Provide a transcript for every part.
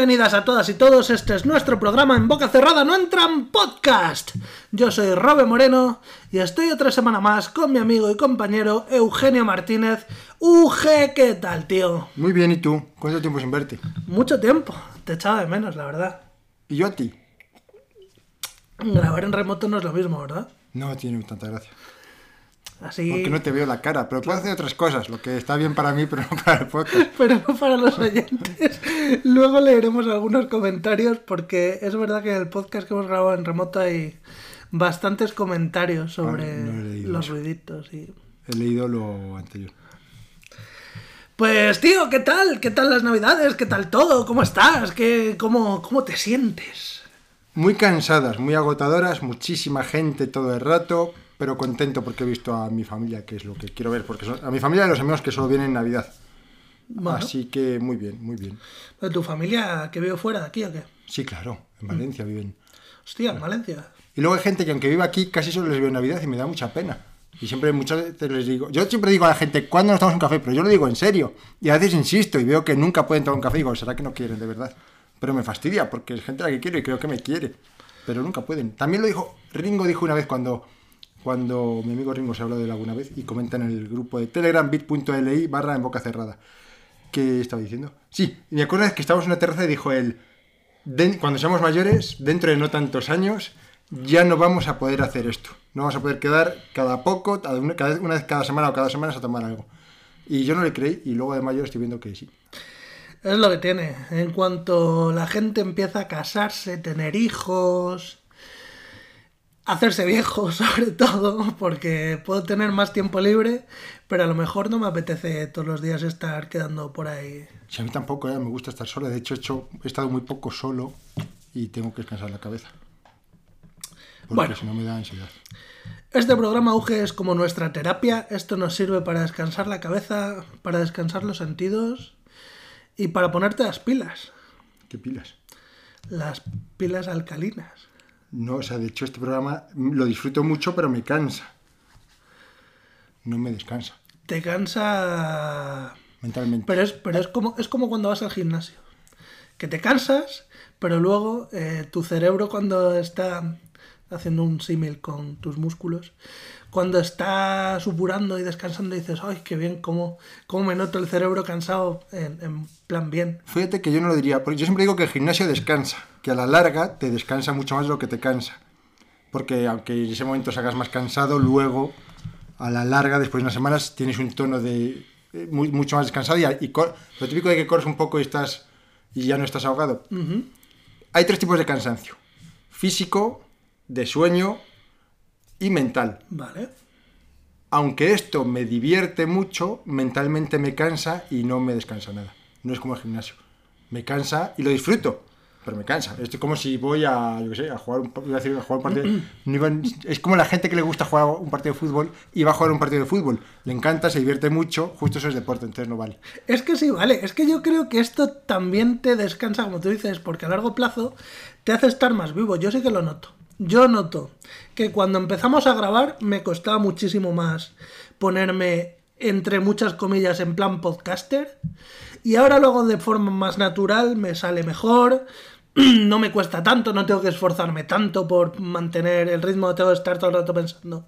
Bienvenidas a todas y todos, este es nuestro programa en boca cerrada, no entran podcast. Yo soy Robe Moreno y estoy otra semana más con mi amigo y compañero Eugenio Martínez. UG, ¿qué tal, tío? Muy bien, ¿y tú? ¿Cuánto tiempo sin verte? Mucho tiempo, te echaba de menos, la verdad. ¿Y yo a ti? Grabar en remoto no es lo mismo, ¿verdad? No tiene tanta gracia. Así... Porque no te veo la cara, pero puedo hacer otras cosas, lo que está bien para mí, pero no para el podcast. pero no para los oyentes. Luego leeremos algunos comentarios porque es verdad que en el podcast que hemos grabado en remoto hay bastantes comentarios sobre Ah, no leído los ruiditos y... He leído lo anterior. Pues tío, ¿qué tal? ¿Qué tal las navidades? ¿Qué tal todo? ¿Cómo estás? ¿Qué, cómo, ¿Cómo te sientes? Muy cansadas, muy agotadoras, muchísima gente todo el rato, pero contento porque he visto a mi familia, que es lo que quiero ver, porque son, a mi familia y a los amigos que solo vienen en Navidad. Bueno, Así que muy bien, muy bien. ¿de ¿Tu familia que vive fuera de aquí o qué? Sí, claro, en Valencia viven. Hostia, en Valencia. Y luego hay gente que aunque viva aquí casi solo les veo en Navidad y me da mucha pena. Y siempre muchas veces les digo, yo siempre digo a la gente, ¿cuándo nos tomamos un café? Pero yo lo digo en serio. Y a veces insisto y veo que nunca pueden tomar un café y digo, ¿será que no quieren de verdad? Pero me fastidia porque es gente a la que quiero y creo que me quiere. Pero nunca pueden. También lo dijo, Ringo dijo una vez cuando, cuando mi amigo Ringo se habló de él alguna vez y comenta en el grupo de Telegram bit.li barra en boca cerrada. ¿Qué estaba diciendo? Sí, me acuerdo que estábamos en una terraza y dijo él, "Den- cuando seamos mayores, dentro de no tantos años, ya no vamos a poder hacer esto. No vamos a poder quedar cada poco, cada una, cada- una vez cada semana o cada semana a tomar algo. Y yo no le creí y luego de mayor estoy viendo que sí. Es lo que tiene. En cuanto la gente empieza a casarse, tener hijos, hacerse viejo sobre todo, porque puedo tener más tiempo libre, pero a lo mejor no me apetece todos los días estar quedando por ahí. Si a mí tampoco, eh, me gusta estar solo. De hecho, he, hecho, he estado muy poco solo y tengo que descansar la cabeza. Porque Bueno. si no me da ansiedad. Este programa Auge es como nuestra terapia. Esto nos sirve para descansar la cabeza, para descansar los sentidos y para ponerte las pilas. ¿Qué pilas? Las pilas alcalinas. No, o sea, de hecho, este programa lo disfruto mucho, pero me cansa. No me descansa Te cansa mentalmente. Pero es, pero es como es como cuando vas al gimnasio. Que te cansas, pero luego eh, tu cerebro cuando está haciendo un símil con tus músculos, cuando está supurando y descansando dices, ay, qué bien, cómo, cómo me noto el cerebro cansado en, en plan bien. Fíjate que yo no lo diría, porque yo siempre digo que el gimnasio descansa, que a la larga te descansa mucho más de lo que te cansa. Porque aunque en ese momento salgas más cansado, luego a la larga, después de unas semanas, tienes un tono de eh, muy- mucho más descansado y, y lo típico de que corres un poco y estás y ya no estás ahogado. Hay tres tipos de cansancio: físico, de sueño y mental. Vale. Aunque esto me divierte mucho, mentalmente me cansa y no me descansa nada. No es como el gimnasio. Me cansa y lo disfruto, pero me cansa. Esto es como si voy a, yo qué sé, a jugar un, partido. es como la gente que le gusta jugar un partido de fútbol y va a jugar un partido de fútbol. Le encanta, se divierte mucho, justo eso es deporte, entonces no vale. Es que sí, vale. Es que yo creo que esto también te descansa, como tú dices, porque a largo plazo te hace estar más vivo. Yo sí que lo noto. Yo noto que cuando empezamos a grabar me costaba muchísimo más ponerme entre muchas comillas en plan podcaster. Y ahora lo hago de forma más natural, me sale mejor. No me cuesta tanto, no tengo que esforzarme tanto por mantener el ritmo, no tengo que estar todo el rato pensando.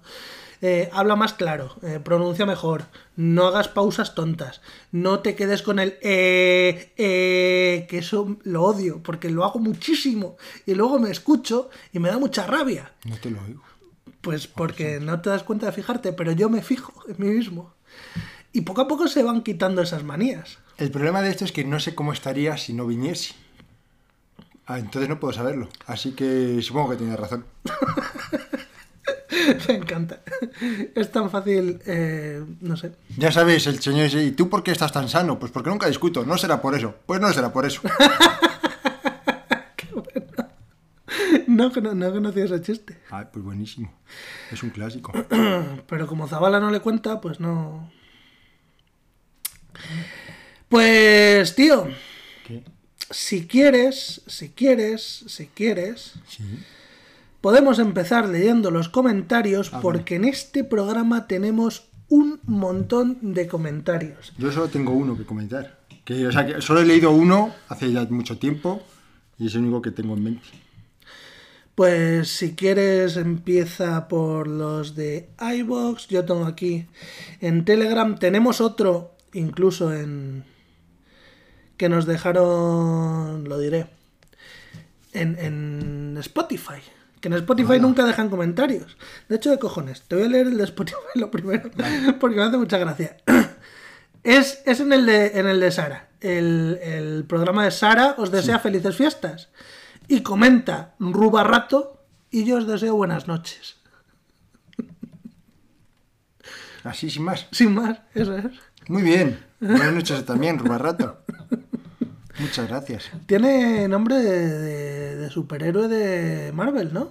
Eh, habla más claro, eh, pronuncia mejor, no hagas pausas tontas, no te quedes con el eh, eh, que eso lo odio, porque lo hago muchísimo y luego me escucho y me da mucha rabia. No te lo oigo. Pues porque no te das cuenta de fijarte, pero yo me fijo en mí mismo. Y poco a poco se van quitando esas manías. El problema de esto es que no sé cómo estaría si no viniese. Ah, entonces no puedo saberlo. Así que supongo que tienes razón. Me encanta. Es tan fácil, eh, no sé. Ya sabes, el señor dice, ¿y tú por qué estás tan sano? Pues porque nunca discuto, no será por eso. Pues no será por eso. No, cono- no conocía ese chiste. Ay, pues buenísimo. Es un clásico. Pero como Zabala no le cuenta, pues no. Pues, tío, ¿Qué? Si quieres, si quieres, si quieres, Sí. podemos empezar leyendo los comentarios Ah, porque en este programa tenemos un montón de comentarios. Yo solo tengo uno que comentar. Que, o sea, que solo he leído uno hace ya mucho tiempo y es el único que tengo en mente. Pues si quieres empieza por los de iVoox. Yo tengo aquí en Telegram. Tenemos otro incluso en... que nos dejaron, lo diré, en, en Spotify. Que en Spotify nunca dejan comentarios. De hecho, de cojones. Te voy a leer el de Spotify lo primero, porque me hace mucha gracia. Es, es en, el de, en el de Sara. El, el programa de Sara os desea felices fiestas. Y comenta Ruba Rato y yo os deseo buenas noches. Así, sin más. Sin más, eso es. Muy bien. Buenas noches también, Rubarrato. Muchas gracias. Tiene nombre de, de- de superhéroe de Marvel, ¿no?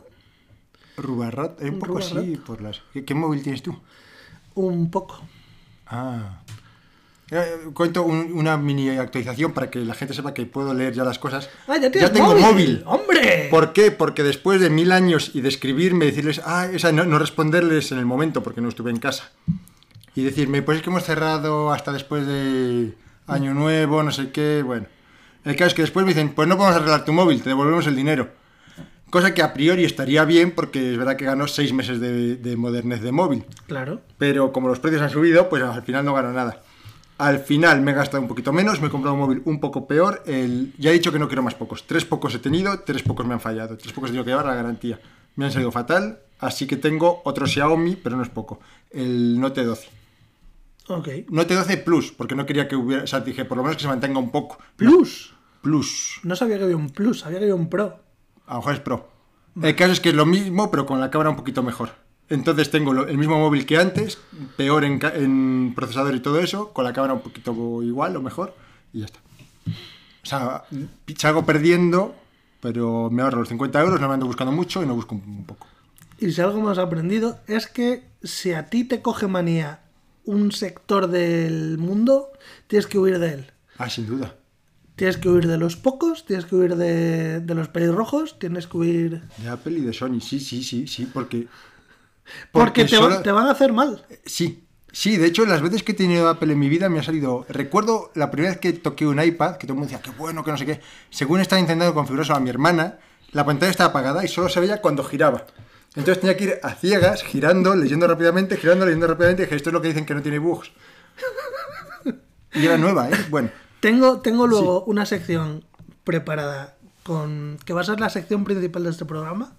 Rubarrato, eh, un poco Rubarrato. así por las... ¿Qué, qué móvil tienes tú? Un poco. Ah. Eh, cuento un- una mini actualización para que la gente sepa que puedo leer ya las cosas. Ah, ya tienes tengo móvil. móvil. ¡Hombre! ¿Por qué? Porque después de mil años y de escribirme, decirles, ah, o sea, no, no responderles en el momento porque no estuve en casa. Y decirme, pues es que hemos cerrado hasta después de Año Nuevo, no sé qué, bueno. El caso es que después me dicen, pues no podemos arreglar tu móvil, te devolvemos el dinero. Cosa que a priori estaría bien porque es verdad que ganó seis meses de, de modernez de móvil. Claro. Pero como los precios han subido, pues al final no gano nada. Al final me he gastado un poquito menos, me he comprado un móvil un poco peor. El, ya he dicho que no quiero más pocos. Tres pocos he tenido, tres pocos me han fallado. Tres pocos he tenido que llevar la garantía. Me han salido fatal, así que tengo otro Xiaomi, pero no es poco. El Note 12. Ok. Note 12 Plus, porque no quería que hubiera... O sea, dije, por lo menos que se mantenga un poco. Plus. Plus. No sabía que había un Plus, sabía que había un Pro. A lo mejor es Pro. El caso es que es lo mismo, pero con la cámara un poquito mejor. Entonces tengo lo- el mismo móvil que antes, peor en, en procesador y todo eso, con la cámara un poquito igual o mejor, y ya está. O sea, salgo perdiendo, pero me ahorro los 50 euros, no me ando buscando mucho y no busco un, un poco. Y si algo hemos aprendido es que si a ti te coge manía un sector del mundo, tienes que huir de él. Ah, sin duda. Tienes que huir de los pocos, tienes que huir de, de los pelirrojos, tienes que huir... De Apple y de Sony, sí, sí, sí, sí, porque... Porque, te, solo- te van a hacer mal. Sí, sí, de hecho, las veces que he tenido Apple en mi vida me ha salido. Recuerdo la primera vez que toqué un iPad, que todo el mundo decía, qué bueno, que no sé qué. Según estaba intentando configurarlo a mi hermana, la pantalla estaba apagada y solo se veía cuando giraba. Entonces tenía que ir a ciegas, girando, leyendo rápidamente, girando, leyendo rápidamente. Y dije, esto es lo que dicen que no tiene bugs. Y era nueva, ¿eh? Bueno, Tengo, tengo luego una sección preparada con que va a ser la sección principal de este programa,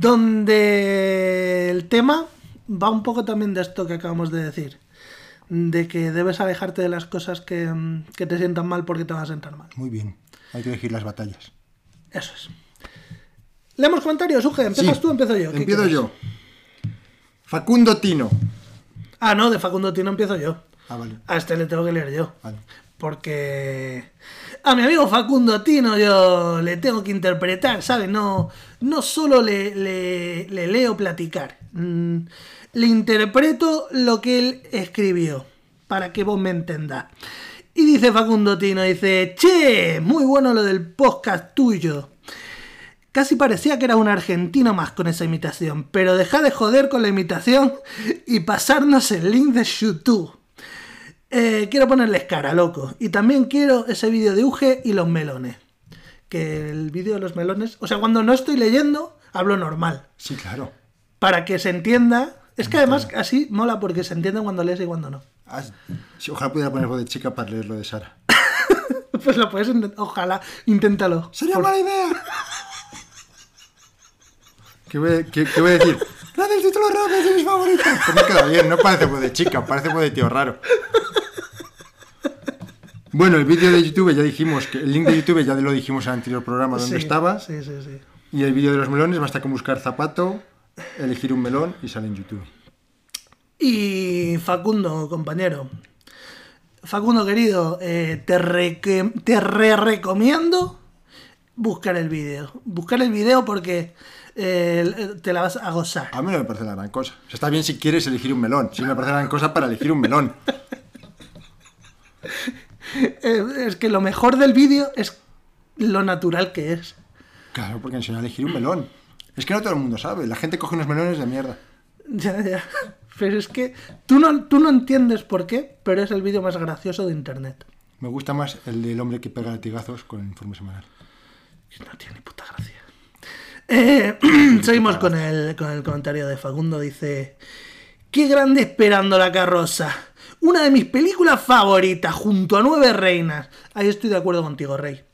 donde el tema va un poco también de esto que acabamos de decir, de que debes alejarte de las cosas que, que te sientan mal porque te van a sentar mal. muy bien. Hay que elegir las batallas. Eso es. Leemos comentarios, Uge, ¿empiezas Sí, tú o empiezo yo? ¿Qué Empiezo quieres? yo. Facundo Tino. Ah, no, de Facundo Tino empiezo yo. Ah, vale. A este le tengo que leer yo. Vale. Porque a mi amigo Facundo Tino yo le tengo que interpretar, ¿sabes? No, no solo le, le- le leo platicar. Mm, le interpreto lo que él escribió, para que vos me entendáis. Y dice Facundo Tino, dice, che, muy bueno lo del podcast tuyo. Casi parecía que era un argentino más con esa imitación, pero deja de joder con la imitación y pasarnos el link de YouTube. Eh, quiero ponerles cara, loco. Y también quiero ese vídeo de Uge y los melones. Que el vídeo de los melones. O sea, cuando no estoy leyendo, hablo normal. Sí, claro. Para que se entienda. Es que además así mola porque se entiende cuando lees y cuando no. Ah, ojalá pudiera poner voz de chica para leer lo de Sara. Pues lo puedes. Ojalá, inténtalo. ¡Sería Por- mala idea! ¿Qué voy, qué- qué voy a decir? ¡Gracias, título rojo, es de mis favoritos! Pues no queda bien, no parece voz de chica, parece voz de tío raro. Bueno, el vídeo de YouTube ya dijimos, que el link de YouTube ya lo dijimos en el anterior programa donde Sí, estaba. Sí, sí, sí. Y el vídeo de los melones basta con buscar zapato, elegir un melón y sale en YouTube. Y Facundo, compañero. Facundo, querido, eh, te, reque- te re recomiendo buscar el vídeo. Buscar el vídeo porque eh, te la vas a gozar. A mí no me parece la gran cosa. O sea, está bien si quieres elegir un melón. Sí me parece la gran cosa para elegir un melón. Es que lo mejor del vídeo es lo natural que es. Claro, porque enseña a elegir un melón. Es que no todo el mundo sabe. La gente coge unos melones de mierda. Ya, ya. Pero es que tú no, tú no entiendes por qué, pero es el vídeo más gracioso de internet. Me gusta más el del hombre que pega latigazos con el informe semanal. No tiene ni puta gracia. Eh, seguimos con el, con el comentario de Facundo. Dice: Qué grande esperando la carroza. Una de mis películas favoritas, junto a Nueve Reinas. Ahí estoy de acuerdo contigo, Rey.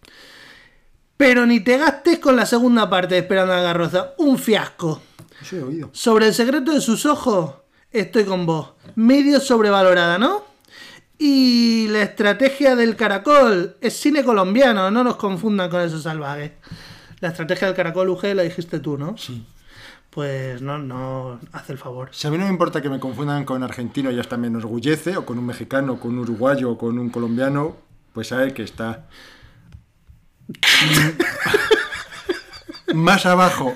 Pero ni te gastes con la segunda parte de Esperando la carroza. Un fiasco. He oído. Sobre el secreto de sus ojos, estoy con vos. Medio sobrevalorada, ¿no? Y la estrategia del caracol es cine colombiano, no nos confundan con esos salvajes. La estrategia del caracol, UG, la dijiste tú, ¿no? Sí. Pues no, no, hace el favor. Si a mí no me importa que me confundan con argentino y hasta me enorgullece, o con un mexicano, o con un uruguayo, o con un colombiano, pues sabe que está más abajo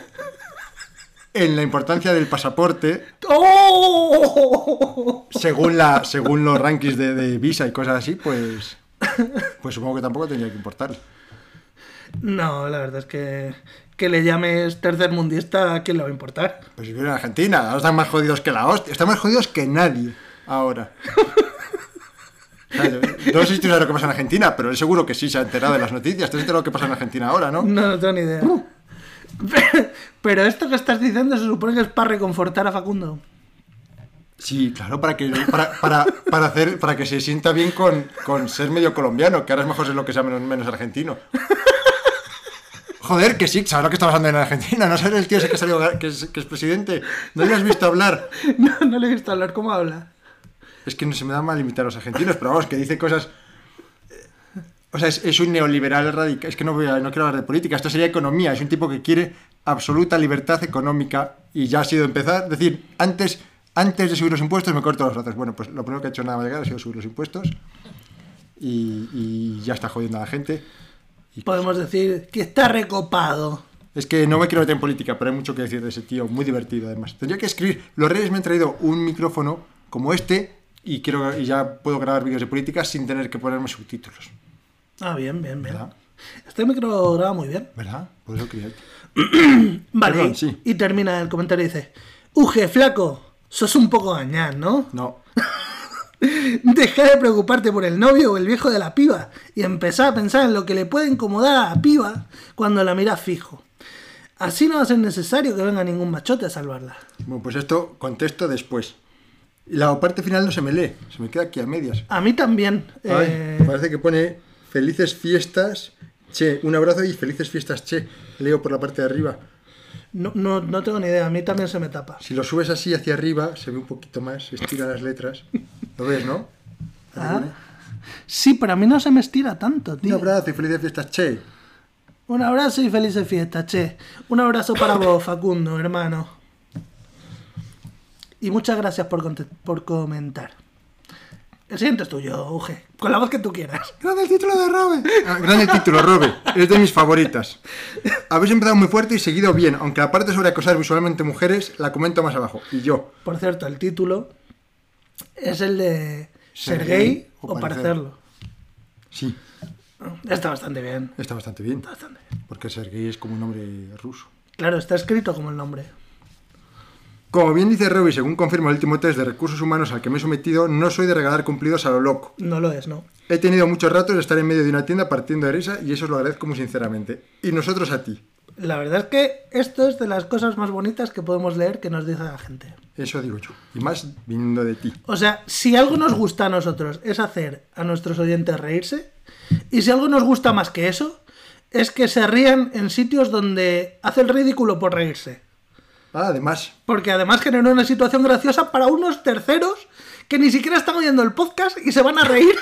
en la importancia del pasaporte, ¡Oh! según, la, según los rankings de, de visa y cosas así, pues, pues supongo que tampoco tendría que importar. No, la verdad es que que le llames tercermundista, ¿a quién le va a importar? Pues si viene en Argentina, ahora están más jodidos que la hostia, están más jodidos que nadie ahora. No sé si tú sabes lo que pasa en Argentina, pero él seguro que sí se ha enterado de las noticias. Tú has enterado lo que pasa en Argentina ahora, ¿no? No, no tengo ni idea. Pero esto que estás diciendo se supone que es para reconfortar a Facundo. Sí, claro, para que, para, para, para hacer, para que se sienta bien con, con ser medio colombiano, que ahora es mejor ser lo que sea menos, menos argentino. Joder, que sí, sabrá lo que está pasando en Argentina. No sabes el tío ese que, salió, que, es, que es presidente. No le has visto hablar. No, no le he visto hablar cómo habla. Es que no se me da mal imitar a los argentinos, pero vamos, que dice cosas. eh, O sea, es, es un neoliberal radical. Es que no, voy a- no quiero hablar de política, esto sería economía. Es un tipo que quiere absoluta libertad económica y ya ha sido empezar. Es decir, antes, antes de subir los impuestos me corto los brazos. Bueno, pues lo primero que ha hecho nada más llegar ha sido subir los impuestos y, y ya está jodiendo a la gente. Podemos decir que está recopado. Es que no me quiero meter en política, pero hay mucho que decir de ese tío, muy divertido además. Tendría que escribir. Los Reyes me han traído un micrófono como este y, quiero, y ya puedo grabar vídeos de política sin tener que ponerme subtítulos. Ah, bien, bien, bien. ¿Verdad? Este micro graba muy bien. ¿Verdad? Por eso quería. Vale, Perdón, y- sí. y termina el comentario y dice: Uge, flaco, sos un poco gañán, ¿no? No. Deja de preocuparte por el novio o el viejo de la piba y empezá a pensar en lo que le puede incomodar a la piba cuando la miras fijo. Así no va a ser necesario que venga ningún machote a salvarla. Bueno, pues esto contesto después. La parte final no se me lee, se me queda aquí a medias. A mí también. Ay, eh, Parece que pone felices fiestas, che. Un abrazo y felices fiestas, che. Leo por la parte de arriba. No, no, no tengo ni idea, a mí también se me tapa. Si lo subes así hacia arriba, se ve un poquito más, se estira las letras. ¿Lo ves, no? Ah, Sí, pero a mí no se me estira tanto, Un tío. abrazo y felices fiestas, che. Un abrazo y felices fiestas, che. Un abrazo para vos, Facundo, hermano. Y muchas gracias por, por comentar. El siguiente es tuyo, Uge. Con la voz que tú quieras. Grande el título de Robe. Ah, grande el título, Robe. Es de mis favoritas. Habéis empezado muy fuerte y seguido bien, aunque la parte sobre acosar visualmente mujeres la comento más abajo. Y yo. Por cierto, el título es el de ser, Ser gay o, o parecerlo. Sí, Está bastante bien. está bastante bien. Está bastante bien. Porque Sergei es como un nombre ruso. Claro, está escrito como el nombre. Como bien dice Roby, según confirma el último test de recursos humanos al que me he sometido, no soy de regalar cumplidos a lo loco. No lo es, ¿no? He tenido muchos ratos de estar en medio de una tienda partiendo de risa y eso os lo agradezco muy sinceramente. Y nosotros a ti. La verdad es que esto es de las cosas más bonitas que podemos leer que nos dice la gente. Eso digo yo. Y más viniendo de ti. O sea, si algo nos gusta a nosotros es hacer a nuestros oyentes reírse, y si algo nos gusta más que eso, es que se rían en sitios donde hace el ridículo por reírse. Ah, además, Porque además genera una situación graciosa para unos terceros que ni siquiera están oyendo el podcast y se van a reír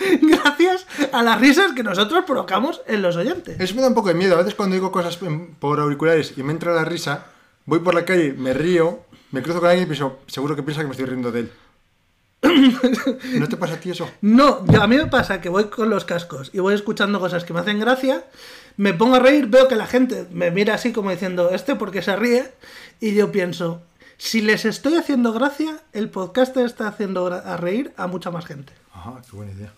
gracias a las risas que nosotros provocamos en los oyentes. Eso me da un poco de miedo. A veces cuando digo cosas por auriculares y me entra la risa, voy por la calle, me río, me cruzo con alguien y pienso, seguro que piensa que me estoy riendo de él. ¿No te pasa a ti eso? No, a mí me pasa que voy con los cascos y voy escuchando cosas que me hacen gracia, me pongo a reír, veo que la gente me mira así como diciendo, este porque se ríe, y yo pienso, si les estoy haciendo gracia, el podcast está haciendo a reír a mucha más gente. Ajá, qué buena idea.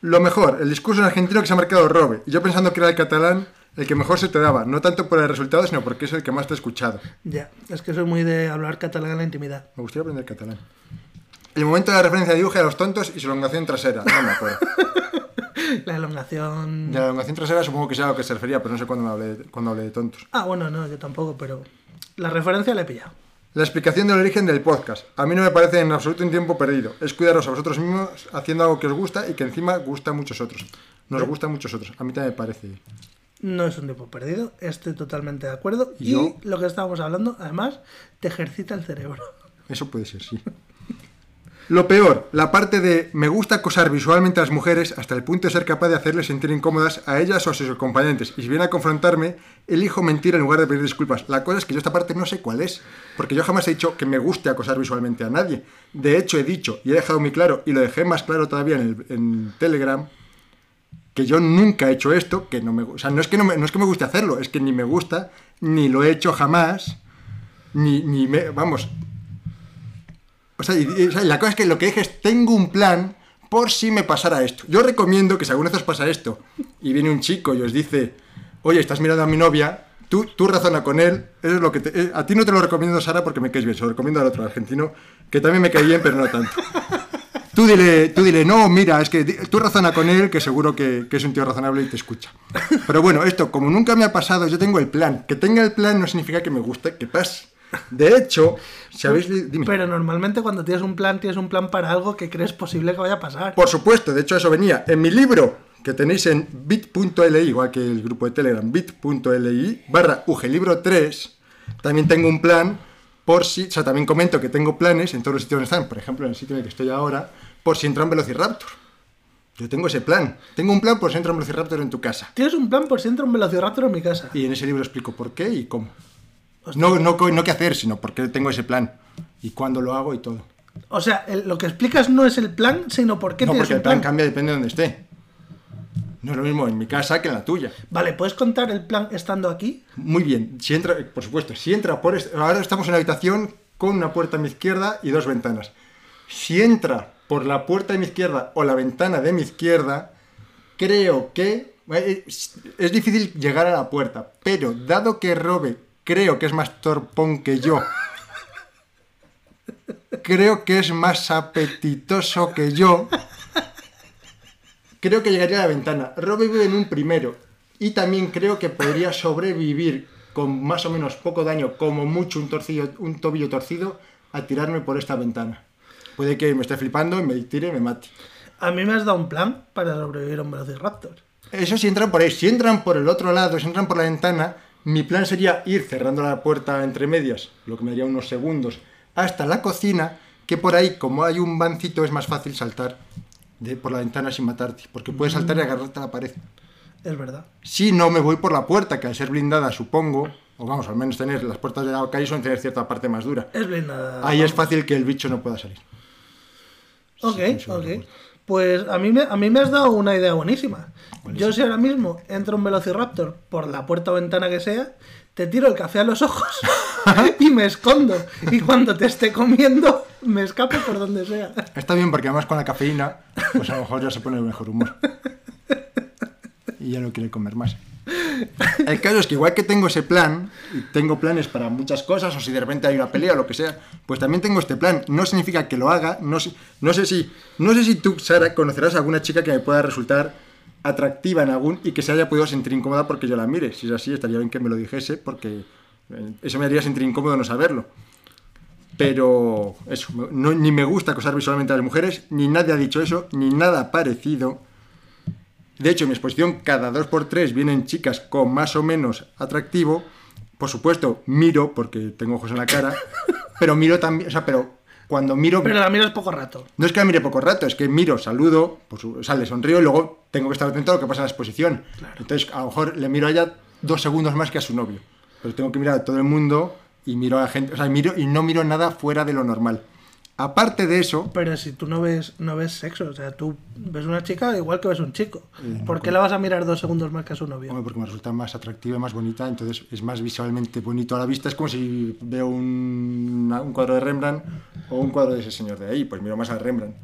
Lo mejor, el discurso en argentino que se ha marcado Robe. Yo pensando que era el catalán el que mejor se te daba, no tanto por el resultado, sino porque es el que más te he escuchado. Ya, es que soy muy de hablar catalán en la intimidad. Me gustaría aprender catalán. El momento de la referencia de dibuje a los tontos y su elongación trasera. No me acuerdo. La elongación. De la elongación trasera supongo que sea a lo que se refería, pero no sé cuándo, hablé, cuándo hablé de tontos. Ah, bueno, no, yo tampoco, pero. La referencia la he pillado. La explicación del origen del podcast. A mí no me parece en absoluto un tiempo perdido. Es cuidaros a vosotros mismos haciendo algo que os gusta y que encima gusta a muchos otros. Nos gusta a muchos otros. A mí también me parece. No es un tiempo perdido, estoy totalmente de acuerdo. Y Yo- lo que estábamos hablando, además, te ejercita el cerebro. Eso puede ser, sí. Lo peor, la parte de me gusta acosar visualmente a las mujeres hasta el punto de ser capaz de hacerles sentir incómodas a ellas o a sus acompañantes. Y si viene a confrontarme, elijo mentir en lugar de pedir disculpas. La cosa es que yo esta parte no sé cuál es, porque yo jamás he dicho que me guste acosar visualmente a nadie. De hecho, he dicho y he dejado muy claro, y lo dejé más claro todavía en, el, Telegram, que yo nunca he hecho esto, que no me, o sea, no es que no, me guste hacerlo, es que ni me gusta, ni lo he hecho jamás, ni, ni me, vamos, o sea, la cosa es que lo que dije es, tengo un plan por si me pasara esto. Yo recomiendo que si alguna vez os pasa esto y viene un chico y os dice, oye, estás mirando a mi novia, tú, tú razona con él, es lo que te- eh, a ti no te lo recomiendo, Sara, porque me caes bien, se lo recomiendo al otro argentino, que también me cae bien, pero no tanto. Tú dile, tú dile, no, mira, es que tú razona con él, que seguro que, que es un tío razonable y te escucha. Pero bueno, esto, como nunca me ha pasado, yo tengo el plan. Que tenga el plan no significa que me guste que pase. De hecho, si habéis... Dime. Pero normalmente cuando tienes un plan, tienes un plan para algo que crees posible que vaya a pasar. Por supuesto, de hecho eso venía en mi libro que tenéis en bit.li, igual que el grupo de Telegram, bit.li barra ugelibro 3. También tengo un plan por si, o sea, también comento que tengo planes en todos los sitios donde están, por ejemplo, en el sitio en el que estoy ahora, por si entra un Velociraptor. Yo tengo ese plan. Tengo un plan por si entra un Velociraptor en tu casa. Tienes un plan por si entra un velociraptor en mi casa. Y en ese libro explico por qué y cómo. No, no, co- no qué hacer, sino por qué tengo ese plan. Y cuándo lo hago y todo. O sea, el- lo que explicas no es el plan, sino por qué No, tienes porque el plan plan. cambia depende de donde esté. No es lo mismo en mi casa que en la tuya. Vale, ¿puedes contar el plan estando aquí? Muy bien, si entra, por supuesto, si entra por... ahora estamos en la habitación con una puerta a mi izquierda y dos ventanas. Si entra por la puerta de mi izquierda o la ventana de mi izquierda, creo que... Es, es difícil llegar a la puerta, pero dado que Robe creo que es más torpón que yo, creo que es más apetitoso que yo, creo que llegaría a la ventana. Robe vive en un primero y también creo que podría sobrevivir con más o menos poco daño, como mucho un, torcido, un tobillo torcido, a tirarme por esta ventana. Puede que me esté flipando y me tire y me mate. A mí me has dado un plan para sobrevivir a un velociraptor. Eso si entran por ahí. Si entran por el otro lado, si entran por la ventana, mi plan sería ir cerrando la puerta entre medias, lo que me daría unos segundos, hasta la cocina, que por ahí, como hay un bancito, es más fácil saltar de, por la ventana sin matarte, porque puedes saltar y agarrarte a la pared. Es verdad. Si no me voy por la puerta, que al ser blindada, supongo, o vamos, al menos tener las puertas de la calle suelen tener cierta parte más dura. Es blindada. Ahí es fácil que el bicho no pueda salir. Ok, sí, ok. Pues a mí, me, a mí me has dado una idea buenísima. Yo si ahora mismo entra un velociraptor por la puerta o ventana que sea, te tiro el café a los ojos y me escondo. Y cuando te esté comiendo, me escapo por donde sea. Está bien porque además con la cafeína, pues a lo mejor ya se pone de mejor humor. Y ya no quiere comer más. El caso es que igual que tengo ese plan, y tengo planes para muchas cosas, o si de repente hay una pelea o lo que sea, pues también tengo este plan. No significa que lo haga, no sé, si, no sé si tú, Sara, conocerás a alguna chica que me pueda resultar atractiva en algún y que se haya podido sentir incómoda porque yo la mire. Si es así, estaría bien que me lo dijese, porque eh, eso me haría sentir incómodo no saberlo. Pero eso, ni me gusta acosar visualmente a las mujeres, ni nadie ha dicho eso, ni nada parecido. De hecho, en mi exposición cada dos por tres vienen chicas con más o menos atractivo. Por supuesto, miro, porque tengo ojos en la cara, pero miro también, o sea, pero cuando miro... Pero la miras poco rato. No es que la mire poco rato, es que miro, saludo, pues, o sea, le sonrío y luego tengo que estar atento a lo que pasa en la exposición. Entonces, a lo mejor le miro a ella dos segundos más que a su novio. Pero tengo que mirar a todo el mundo y miro a la gente, o sea, miro y no miro nada fuera de lo normal. Aparte de eso, Pero si tú no ves, no ves sexo, o sea, tú ves una chica igual que ves un chico. Eh, no ¿Por qué la vas a mirar dos segundos más que a su novio? Hombre, porque me resulta más atractiva más bonita, entonces es más visualmente bonito a la vista. Es como si veo un, un cuadro de Rembrandt o un cuadro de ese señor de ahí, pues miro más a Rembrandt.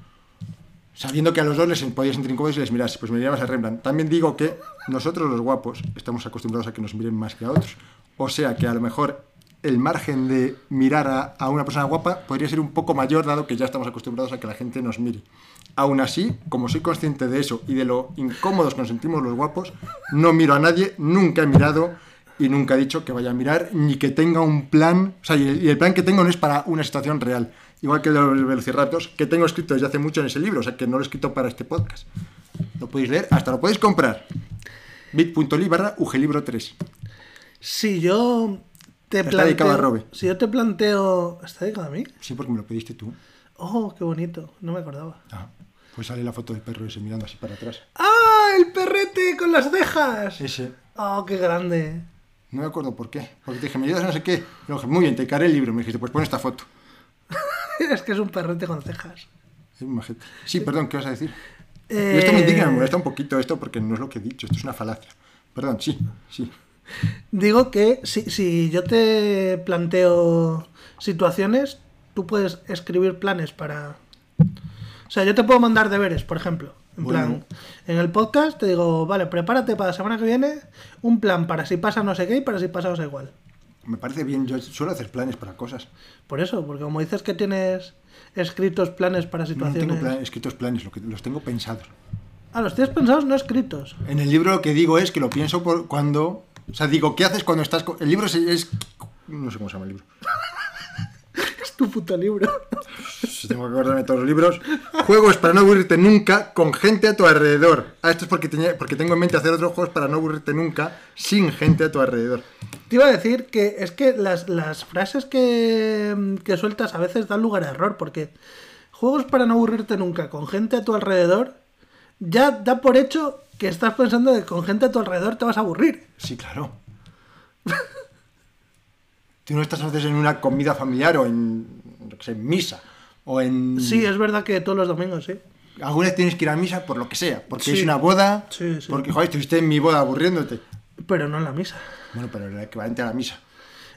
Sabiendo que a los dos les podía sentir incómodos y les mirase, pues miraría más a Rembrandt. También digo que nosotros los guapos estamos acostumbrados a que nos miren más que a otros. O sea que a lo mejor el margen de mirar a, a una persona guapa podría ser un poco mayor, dado que ya estamos acostumbrados a que la gente nos mire. Aún así, como soy consciente de eso y de lo incómodos que nos sentimos los guapos, no miro a nadie, nunca he mirado y nunca he dicho que vaya a mirar ni que tenga un plan. O sea, y el, plan que tengo no es para una situación real. Igual que el de los velociraptors, que tengo escrito desde hace mucho en ese libro, o sea que no lo he escrito para este podcast. Lo podéis leer, hasta lo podéis comprar. bit.ly barra ugelibro 3. Si yo te Está planteo... dedicado a Robe. Si yo te planteo... ¿Está dedicado a mí? Sí, porque me lo pediste tú. Oh, qué bonito. No me acordaba. Ah, pues sale la foto del perro ese mirando así para atrás. ¡Ah! ¡El perrete con las cejas! Ese. ¡Oh, qué grande! No me acuerdo por qué. Porque te dije, me ayudas a no sé qué. Y dije, muy bien, te caré el libro. Me dijiste, pues pon esta foto. es que es un perrete con cejas. Es majete. Sí, perdón, ¿qué vas a decir? Eh, esto me indigna, me molesta un poquito esto porque no es lo que he dicho. Esto es una falacia. Perdón, sí, sí. Digo que si, si yo te planteo situaciones, tú puedes escribir planes para... O sea, yo te puedo mandar deberes, por ejemplo. En Bueno. plan, en el podcast te digo, vale, prepárate para la semana que viene un plan para si pasa no sé qué y para si pasa no sé igual. Me parece bien. Yo suelo hacer planes para cosas. Por eso, porque como dices que tienes escritos planes para No situaciones... tengo plan- escritos planes, lo que, los tengo pensados. Ah, los tienes pensados, no escritos. En el libro lo que digo es que lo pienso por cuando... O sea, digo, ¿qué haces cuando estás... con- El libro es, es- No sé cómo se llama el libro. Es tu puto libro. Si tengo que acordarme de todos los libros. Juegos para no aburrirte nunca con gente a tu alrededor. Ah, esto es porque, tenía, porque tengo en mente hacer otros juegos para no aburrirte nunca sin gente a tu alrededor. Te iba a decir que es que las, las frases que, que sueltas a veces dan lugar a error, porque juegos para no aburrirte nunca con gente a tu alrededor, ya da por hecho que estás pensando que con gente a tu alrededor te vas a aburrir. Sí, claro. Tú no estás a veces en una comida familiar o en, en misa. O en... Sí, es verdad que todos los domingos, sí. Alguna vez tienes que ir a misa por lo que sea. Porque Sí. es una boda. Sí, sí. Porque, joder, estuviste en mi boda aburriéndote. Pero no en la misa. Bueno, pero el equivalente a la misa.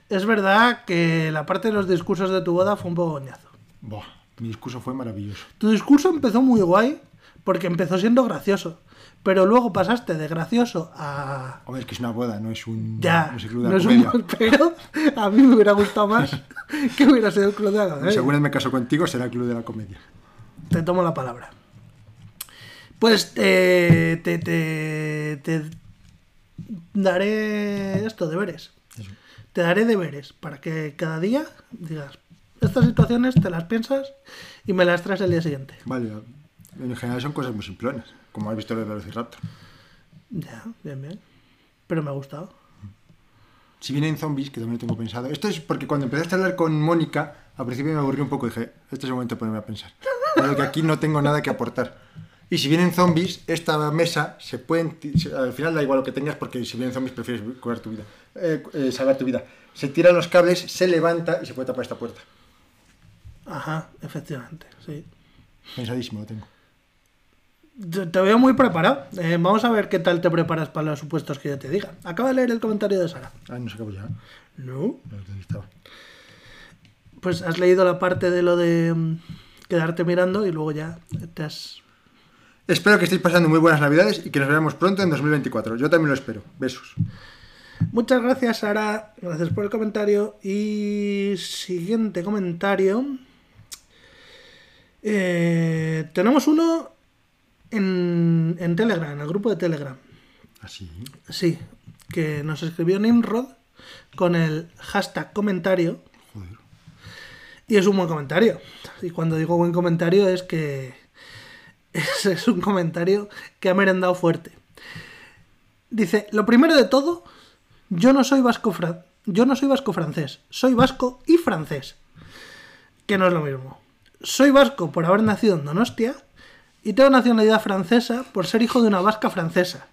Es verdad que la parte de los discursos de tu boda fue un poco goñazo. Buah, mi discurso fue maravilloso. Tu discurso empezó muy guay, porque empezó siendo gracioso. Pero luego pasaste de gracioso a... Hombre, es que es una boda, no es un, Ya, no es el club de no es un- pero a mí me hubiera gustado más que hubiera sido el club de la comedia. Vez me caso contigo, será el club de la comedia. Te tomo la palabra. Pues eh, te, te, te daré esto, deberes. Eso. Te daré deberes para que cada día digas, estas situaciones te las piensas y me las traes el día siguiente. Vale, en general son cosas muy simplonas, como has visto lo de Velociraptor. Ya, bien, bien. Pero me ha gustado. Si vienen zombies, que también lo tengo pensado. Esto es porque cuando empezaste a hablar con Mónica, al principio me aburrí un poco y dije, este es el momento de ponerme a pensar. Pero que aquí no tengo nada que aportar. Y si vienen zombies, esta mesa se pueden. se- Al final da igual lo que tengas, porque si vienen zombies prefieres curar tu vida. eh, eh, salvar tu vida. Se tiran los cables, se levanta y se puede tapar esta puerta. Ajá, efectivamente, sí. Pensadísimo lo tengo. Te veo muy preparado. Eh, vamos a ver qué tal te preparas para los supuestos que yo te diga. Acaba de leer el comentario de Sara. Ah, no se acabó ya. ¿eh? No. Pues has leído la parte de lo de mm, quedarte mirando y luego ya te has... Espero que estéis pasando muy buenas navidades y que nos veamos pronto en 2024. Yo también lo espero. Besos. Muchas gracias, Sara. Gracias por el comentario. Y siguiente comentario. Eh, tenemos uno en, en Telegram, en el grupo de Telegram. Así. Sí, que nos escribió Nimrod con el hashtag comentario. Joder. Y es un buen comentario. Y cuando digo buen comentario es que es, es un comentario que ha merendado fuerte. Dice, lo primero de todo, yo no soy vasco fran- yo no soy vasco francés, soy vasco y francés. Que no es lo mismo. Soy vasco por haber nacido en Donostia y tengo nacionalidad francesa por ser hijo de una vasca francesa.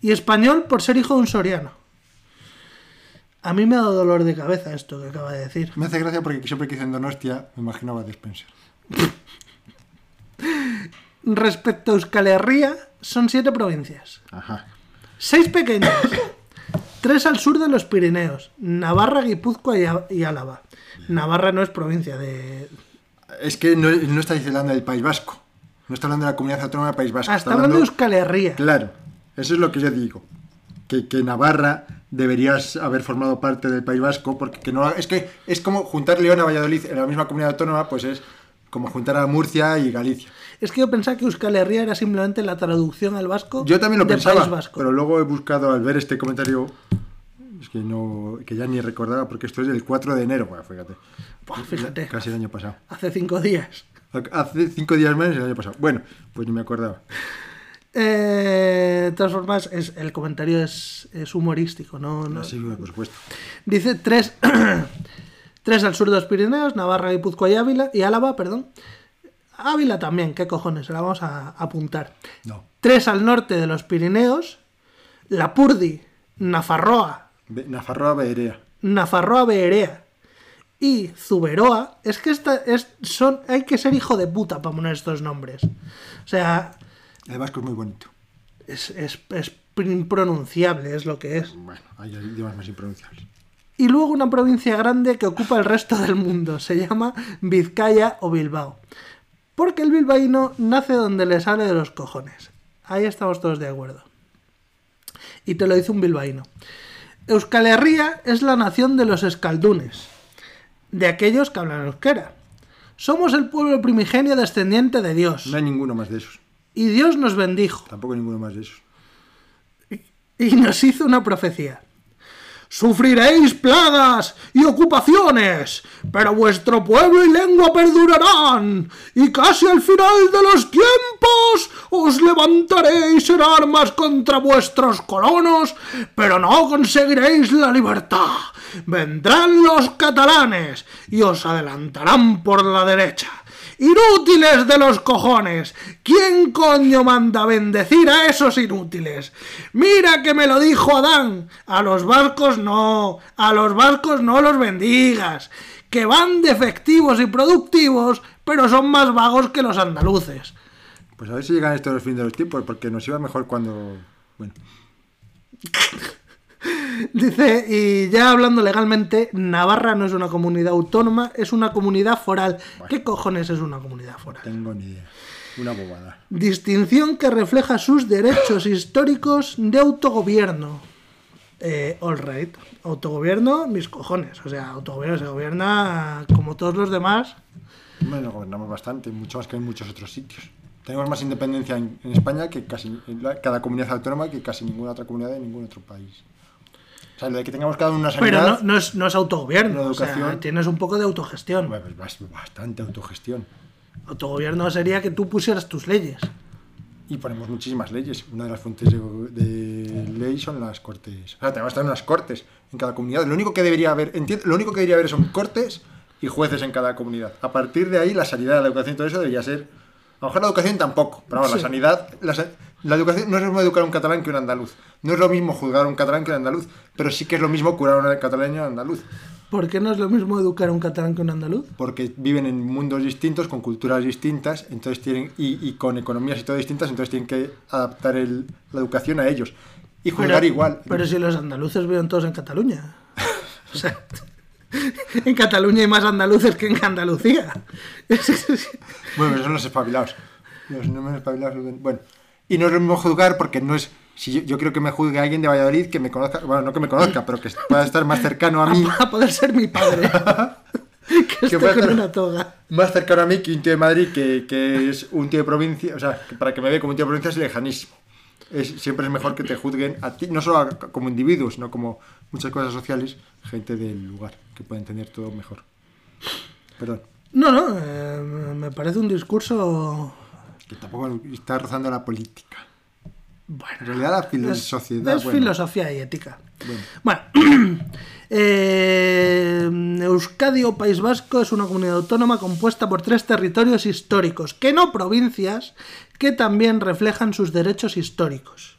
Y español por ser hijo de un soriano. A mí me ha dado dolor de cabeza esto que acaba de decir. Me hace gracia porque siempre que dicen Donostia me imaginaba a Despenser. Respecto a Euskal Herria, son siete provincias. Ajá. Seis pequeñas. Tres al sur de los Pirineos. Navarra, Guipúzcoa y, Álava. Navarra no es provincia de... Es que no, no está hablando del País Vasco. No está hablando de la comunidad autónoma del País Vasco. Ah, está hablando de Euskal Herria. Claro, eso es lo que yo digo. Que, que Navarra deberías haber formado parte del País Vasco, porque que no, es que es como juntar León a Valladolid en la misma comunidad autónoma, pues es como juntar a Murcia y Galicia. Es que yo pensaba que Euskal Herria era simplemente la traducción al vasco. Yo también lo de pensaba, País Vasco. pero luego he buscado al ver este comentario, es que no, que ya ni recordaba, porque esto es del 4 de enero, bueno, fíjate, fíjate, casi el año pasado. hace cinco días. Hace cinco días menos el año pasado. Bueno, pues ni me acordaba. Eh, de todas formas, es, el comentario es, es humorístico, ¿no? no- Sí, por supuesto. Dice tres, tres al sur de los Pirineos, Navarra, Guipúzcoa y Ávila, y Álava, perdón. Ávila también, qué cojones, la vamos a apuntar. No. Tres al norte de los Pirineos, Lapurdi, Nafarroa, Nafarroa Berea. Nafarroa Beherea y Zuberoa. Es que esta es, son, hay que ser hijo de puta para poner estos nombres. O sea, El vasco es muy bonito. es, es, es impronunciable, es lo que es. Bueno, hay idiomas más impronunciables. Y luego una provincia grande que ocupa el resto del mundo. Se llama Vizcaya o Bilbao. Porque el bilbaíno nace donde le sale de los cojones. Ahí estamos todos de acuerdo. Y te lo dice un bilbaíno. Euskal Herria es la nación de los escaldunes. De aquellos que hablan euskera. Somos el pueblo primigenio descendiente de Dios. No hay ninguno más de esos. Y Dios nos bendijo. Tampoco hay ninguno más de esos. y nos hizo una profecía. Sufriréis plagas y ocupaciones, pero vuestro pueblo y lengua perdurarán, y casi al final de los tiempos os levantaréis en armas contra vuestros colonos, pero no conseguiréis la libertad. Vendrán los catalanes y os adelantarán por la derecha. Inútiles de los cojones. ¿Quién coño manda bendecir a esos inútiles? Mira que me lo dijo Adán. A los vascos no. A los vascos no los bendigas. Que van de efectivos y productivos, pero son más vagos que los andaluces. Pues a ver si llegan estos los fines de los tiempos, porque nos iba mejor cuando. Bueno, Dice, y ya hablando legalmente, Navarra no es una comunidad autónoma, es una comunidad foral. ¿Qué cojones es una comunidad foral? tengo ni idea. Una bobada. Distinción que refleja sus derechos históricos de autogobierno. Eh, all right. Autogobierno, mis cojones. O sea, autogobierno se gobierna como todos los demás. Bueno, gobernamos bastante, mucho más que en muchos otros sitios. Tenemos más independencia en, en España que casi en la- cada comunidad autónoma que casi ninguna otra comunidad de ningún otro país. O sea, lo de que tengamos cada uno una Pero sanidad. no, no es, no es autogobierno. O sea, tienes un poco de autogestión. Pues bas- bastante autogestión. Autogobierno sería que tú pusieras tus leyes. Y ponemos muchísimas leyes. Una de las fuentes de, de ley son las cortes. O sea, tenemos que tener unas cortes en cada comunidad. Lo único que debería haber, enti- lo único que debería haber son cortes y jueces en cada comunidad. A partir de ahí, la sanidad, la educación, todo eso debería ser. A lo mejor la educación tampoco, pero vamos, Sí. la sanidad, la, la educación no es lo mismo educar a un catalán que un andaluz. No es lo mismo juzgar a un catalán que un andaluz, pero sí que es lo mismo curar a un catalán y a un andaluz. ¿Por qué no es lo mismo educar a un catalán que a un andaluz? porque viven en mundos distintos, con culturas distintas, entonces tienen y, y con economías y todo distintas, entonces tienen que adaptar el- la educación a ellos y juzgar igual. Pero si los andaluces viven todos en Cataluña. O sea, en Cataluña hay más andaluces que en Andalucía. Bueno, pero son los espabilados. Los no espabilados. Bueno, y no es lo mismo juzgar porque no es. Si yo, yo creo que me juzgue alguien de Valladolid que me conozca, bueno, no que me conozca, pero que pueda estar más cercano a mí, A poder ser mi padre. que esté con estar- una toga. más cercano a mí que un tío de Madrid que, que es un tío de provincia, o sea, que para que me vea como un tío de provincia es lejanísimo. Es, siempre es mejor que te juzguen a ti, no solo a- como individuos, sino como muchas cosas sociales, gente del lugar, que puede entender todo mejor. Perdón, No, no, eh, me parece un discurso. Que tampoco está rozando la política. Bueno, En realidad la filo- es, sociedad... es bueno, filosofía y ética. bueno. Bueno, eh, Euskadi o País Vasco es una comunidad autónoma compuesta por tres territorios históricos, que no provincias, que también reflejan sus derechos históricos.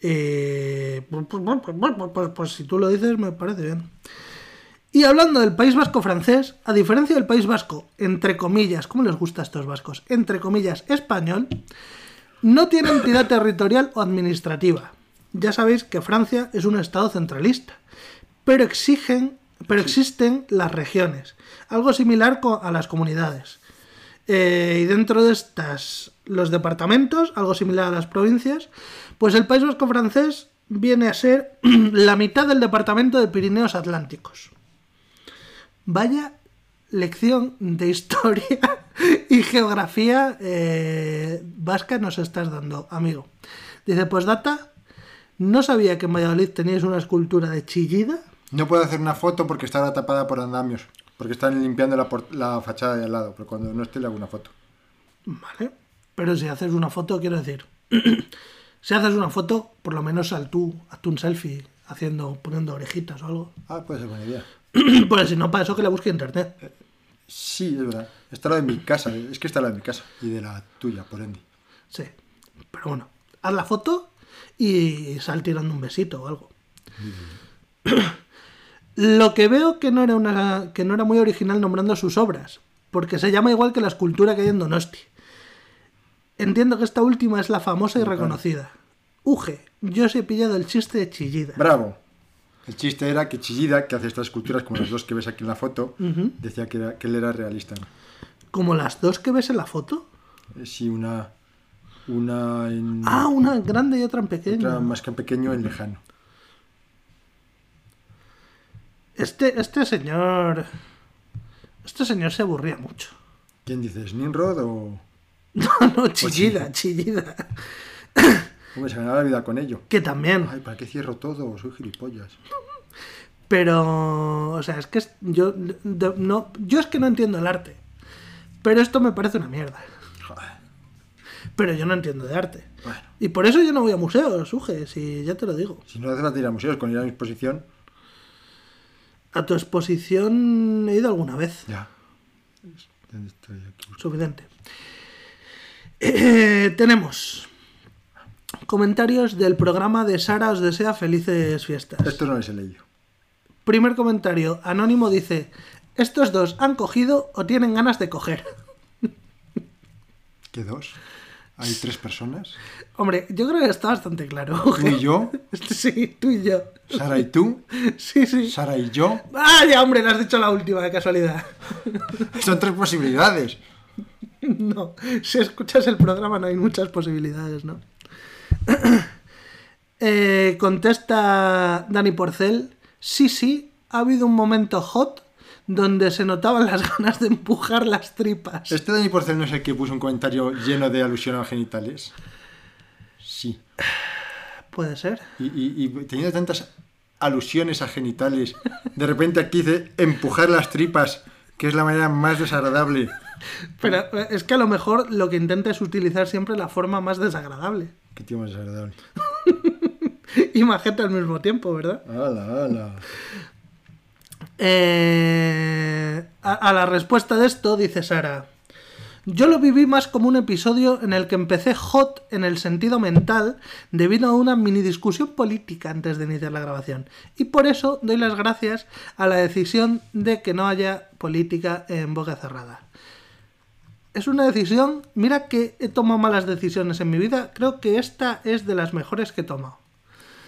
Eh, pues, pues, pues, pues, pues, pues si tú lo dices, me parece bien. Y hablando del País Vasco francés, a diferencia del País Vasco, entre comillas, ¿cómo les gusta a estos vascos? Entre comillas, español, no tiene entidad territorial o administrativa. Ya sabéis que Francia es un estado centralista, pero exigen, pero existen las regiones, algo similar a las comunidades. Eh, y dentro de estas, los departamentos, algo similar a las provincias, pues el País Vasco francés viene a ser la mitad del departamento de Pirineos Atlánticos. Vaya lección de historia y geografía eh, vasca nos estás dando, amigo. Dice, pues data, no sabía que en Valladolid teníais una escultura de chillida. No puedo hacer una foto porque estará tapada por andamios. Porque están limpiando la fachada de al lado. Pero cuando no esté le hago una foto. Vale. Pero si haces una foto, quiero decir. si haces una foto, por lo menos sal tú, hazte un selfie haciendo, poniendo orejitas o algo. Ah, puede ser buena idea. pues si no, para eso que la busque en internet. Sí, es verdad. Está la de mi casa. Es que está la de mi casa. Y de la tuya, por ende. Sí. Pero bueno, haz la foto y sal tirando un besito o algo. Lo que veo que no era una que no era muy original nombrando sus obras, porque se llama igual que la escultura que hay en Donosti. Entiendo que esta última es la famosa y reconocida. Uge, yo os he pillado el chiste de chillida. ¡Bravo! El chiste era que Chillida, que hace estas esculturas como las dos que ves aquí en la foto, decía que, era- que él era realista. Como las dos que ves en la foto. Eh, Sí, una, una en Ah, una en grande y otra en pequeño. otra más que en pequeño en lejano. Este, este señor. Este señor se aburría mucho. ¿Quién dices? ¿Nimrod o...? No, no, chillida, chillida. Hombre, se ganaba la vida con ello. Que también. Ay, ¿para qué cierro todo? Soy gilipollas. Pero, o sea, es que es- yo de- no, yo es que no entiendo el arte. Pero esto me parece una mierda. Joder. Pero yo no entiendo de arte. Bueno, Y por eso yo no voy a museos, Uge, si ya te lo digo. si no hace falta ir a museos con ir a mi exposición, A tu exposición he ido alguna vez. ya. ¿Dónde estoy aquí? Suficiente. Eh, tenemos comentarios del programa de Sara os desea felices fiestas. Esto no les he leído. Primer comentario, Anónimo dice, estos dos han cogido o tienen ganas de coger. ¿Qué dos? ¿Hay tres personas? Hombre, yo creo que está bastante claro. ¿Tú y yo? Sí, tú y yo. ¿Sara y tú? Sí, sí. ¿Sara y yo? Ah, ya, hombre, le has dicho la última de casualidad. Son tres posibilidades. No, si escuchas el programa no hay muchas posibilidades, ¿no? Eh, contesta Dani Porcel, sí, sí, ha habido un momento hot donde se notaban las ganas de empujar las tripas. ¿Este Dani Porcel no es el que puso un comentario lleno de alusión a genitales? Sí. Puede ser. Y, y- y teniendo tantas alusiones a genitales, de repente aquí dice empujar las tripas, que es la manera más desagradable. Pero eh, es que a lo mejor lo que intenta es utilizar siempre la forma más desagradable. Qué tío más desagradable. Y majeta al mismo tiempo, ¿verdad? ¡Hala, hala! Eh, a, a la respuesta de esto dice Sara. Yo lo viví más como un episodio en el que empecé hot en el sentido mental debido a una mini discusión política antes de iniciar la grabación. Y por eso doy las gracias a la decisión de que no haya política en boca cerrada. Es una decisión, mira que he tomado malas decisiones en mi vida, creo que esta es de las mejores que he tomado.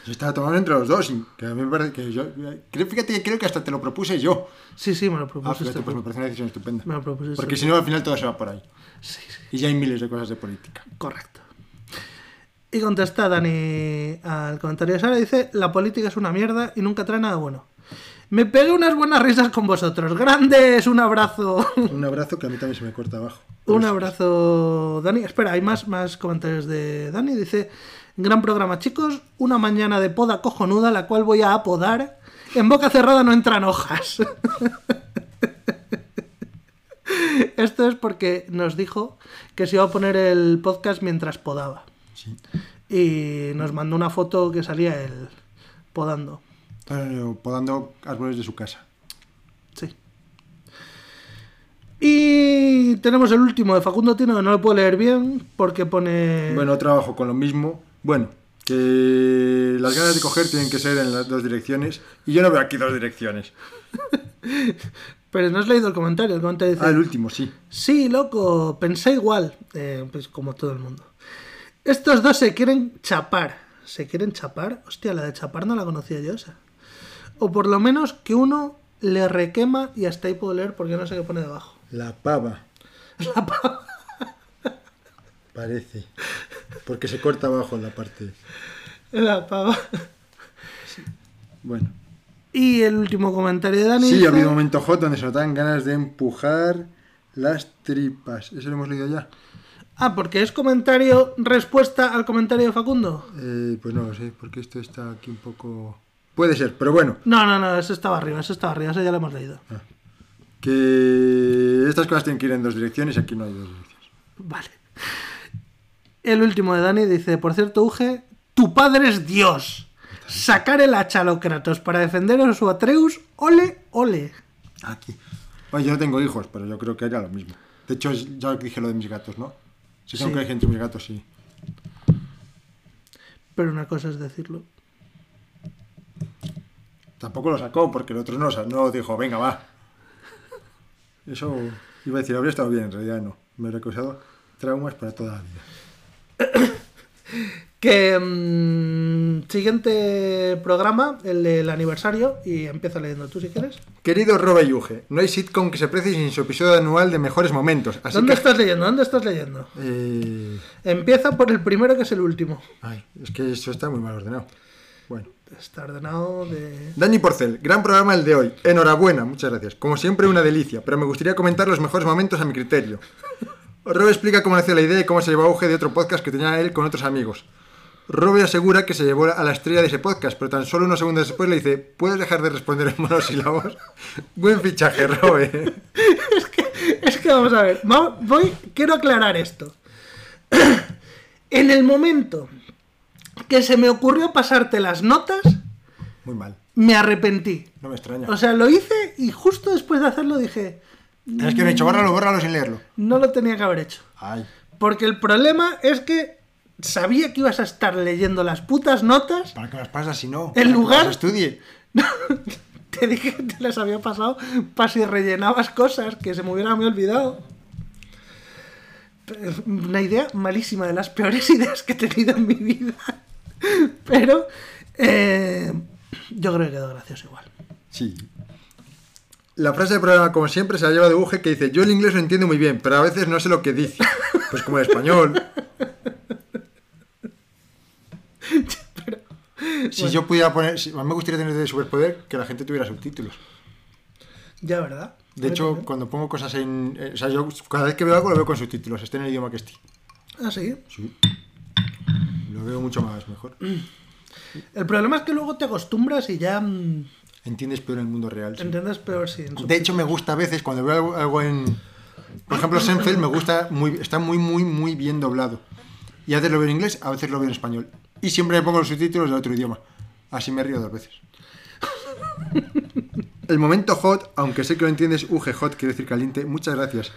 Se estaba tomando entre los dos, que a mí me parece que yo... Fíjate que creo que hasta te lo propuse yo. Sí, sí, me lo Ah, propusiste. fíjate, pues me parece una decisión estupenda. Me lo propusiste Porque si no, al final todo se va por ahí. Sí, sí. Y ya hay miles de cosas de política. Correcto. Y contesta Dani al comentario de Sara, dice, la política es una mierda y nunca trae nada bueno. Me pegué unas buenas risas con vosotros. Grandes, un abrazo. Un abrazo que a mí también se me corta abajo. un abrazo, Dani. Espera, hay más, más comentarios de Dani. Dice, gran programa, chicos. Una mañana de poda cojonuda, la cual voy a apodar. En boca cerrada no entran hojas. Esto es porque nos dijo que se iba a poner el podcast mientras podaba. Sí. Y nos mandó una foto que salía él podando. Eh, podando árboles de su casa. Sí. Y tenemos el último de Facundo Tino, que no lo puedo leer bien porque pone... Bueno, trabajo con lo mismo. Bueno, que las ganas de coger tienen que ser en las dos direcciones. Y yo no veo aquí dos direcciones. Pero no has leído el comentario. El comentario dice... Ah, el último, sí. Sí, loco, pensé igual. Eh, pues como todo el mundo. Estos dos se quieren chapar. ¿Se quieren chapar? Hostia, la de chapar no la conocía yo esa. O por lo menos que uno le requema y hasta ahí puedo leer porque no sé qué pone debajo. La pava. Parece. Porque se corta abajo en la parte. La pava. Bueno. Y el último comentario de Dani. Sí, dice- ha habido un momento hot donde se notan ganas de empujar las tripas. ¿Eso lo hemos leído ya? Ah, porque es comentario respuesta al comentario de Facundo. Eh, pues no lo sé, porque esto está aquí un poco... Puede ser, pero bueno, No, no, no, eso estaba arriba, eso estaba arriba, eso ya lo hemos leído. que estas cosas tienen que ir en dos direcciones y aquí no hay dos direcciones. Vale. El último de Dani dice, por cierto, Uge, tu padre es Dios. Sacar el hacha a los Kratos para defender a su Atreus, ole, ole. Aquí. Bueno, yo no tengo hijos, pero yo creo que haría lo mismo. De hecho, ya dije lo de mis gatos, ¿no? Si tengo Sí. que elegir entre mis gatos, sí. Pero una cosa es decirlo. Tampoco lo sacó porque el otro no, no dijo, venga, va. Eso iba a decir, habría estado bien, en realidad no. Me hubiera causado traumas para toda la vida. Que mm, siguiente programa, el del aniversario, y empieza leyendo tú si quieres. Querido Robe Yuge, no hay sitcom que se precie sin su episodio anual de mejores momentos. Así ¿Dónde que... estás leyendo? ¿Dónde estás leyendo? Eh, Empieza por el primero que es el último. Ay, es que eso está muy mal ordenado. Bueno. Está ordenado de... Dani Porcel, gran programa el de hoy. Enhorabuena, muchas gracias. Como siempre, una delicia, pero me gustaría comentar los mejores momentos a mi criterio. Robe explica cómo nació la idea y cómo se llevó a auge de otro podcast que tenía él con otros amigos. Robe asegura que se llevó a la estrella de ese podcast, pero tan solo unos segundos después le dice: ¿Puedes dejar de responder en monosílabos? Buen fichaje, Robe. Es que vamos a ver, voy, quiero aclarar esto. En el momento que se me ocurrió pasarte las notas, Muy mal, me arrepentí. no me extraña. O sea, lo hice y justo después de hacerlo dije, Es que me he dicho, bórralo, bórralo sin leerlo. no lo tenía que haber hecho. Ay, Porque el problema es que sabía que ibas a estar leyendo las putas notas. ¿para qué las pasas si no? En que lugar- las estudie. Te dije que te las había pasado para si rellenabas cosas que se me hubieran olvidado. Una idea malísima, de las peores ideas que he tenido en mi vida. Pero eh, yo creo que quedó gracioso igual. Sí. La frase del programa, como siempre, se la lleva de Uge que dice: Yo el inglés lo entiendo muy bien, pero a veces no sé lo que dice. Pues como el español. Si yo pudiera poner. Si, me gustaría tener de superpoder que la gente tuviera subtítulos. Ya, ¿verdad? De hecho, cuando pongo cosas en. eh, o sea, yo cada vez que veo algo lo veo con subtítulos, esté en el idioma que esté. Ah, sí. Sí. Lo veo mucho más mejor. El problema es que luego te acostumbras y ya mm, Entiendes peor el mundo real. sí. entiendes peor sin De hecho, me gusta a veces cuando veo algo, algo en. Por ejemplo, Senfeld me gusta muy. Está muy, muy, muy bien doblado. Y a veces lo veo en inglés, a veces lo veo en español. Y siempre le pongo los subtítulos de otro idioma. Así me río dos veces. El momento hot, aunque sé que lo entiendes, UG hot quiere decir caliente. Muchas gracias.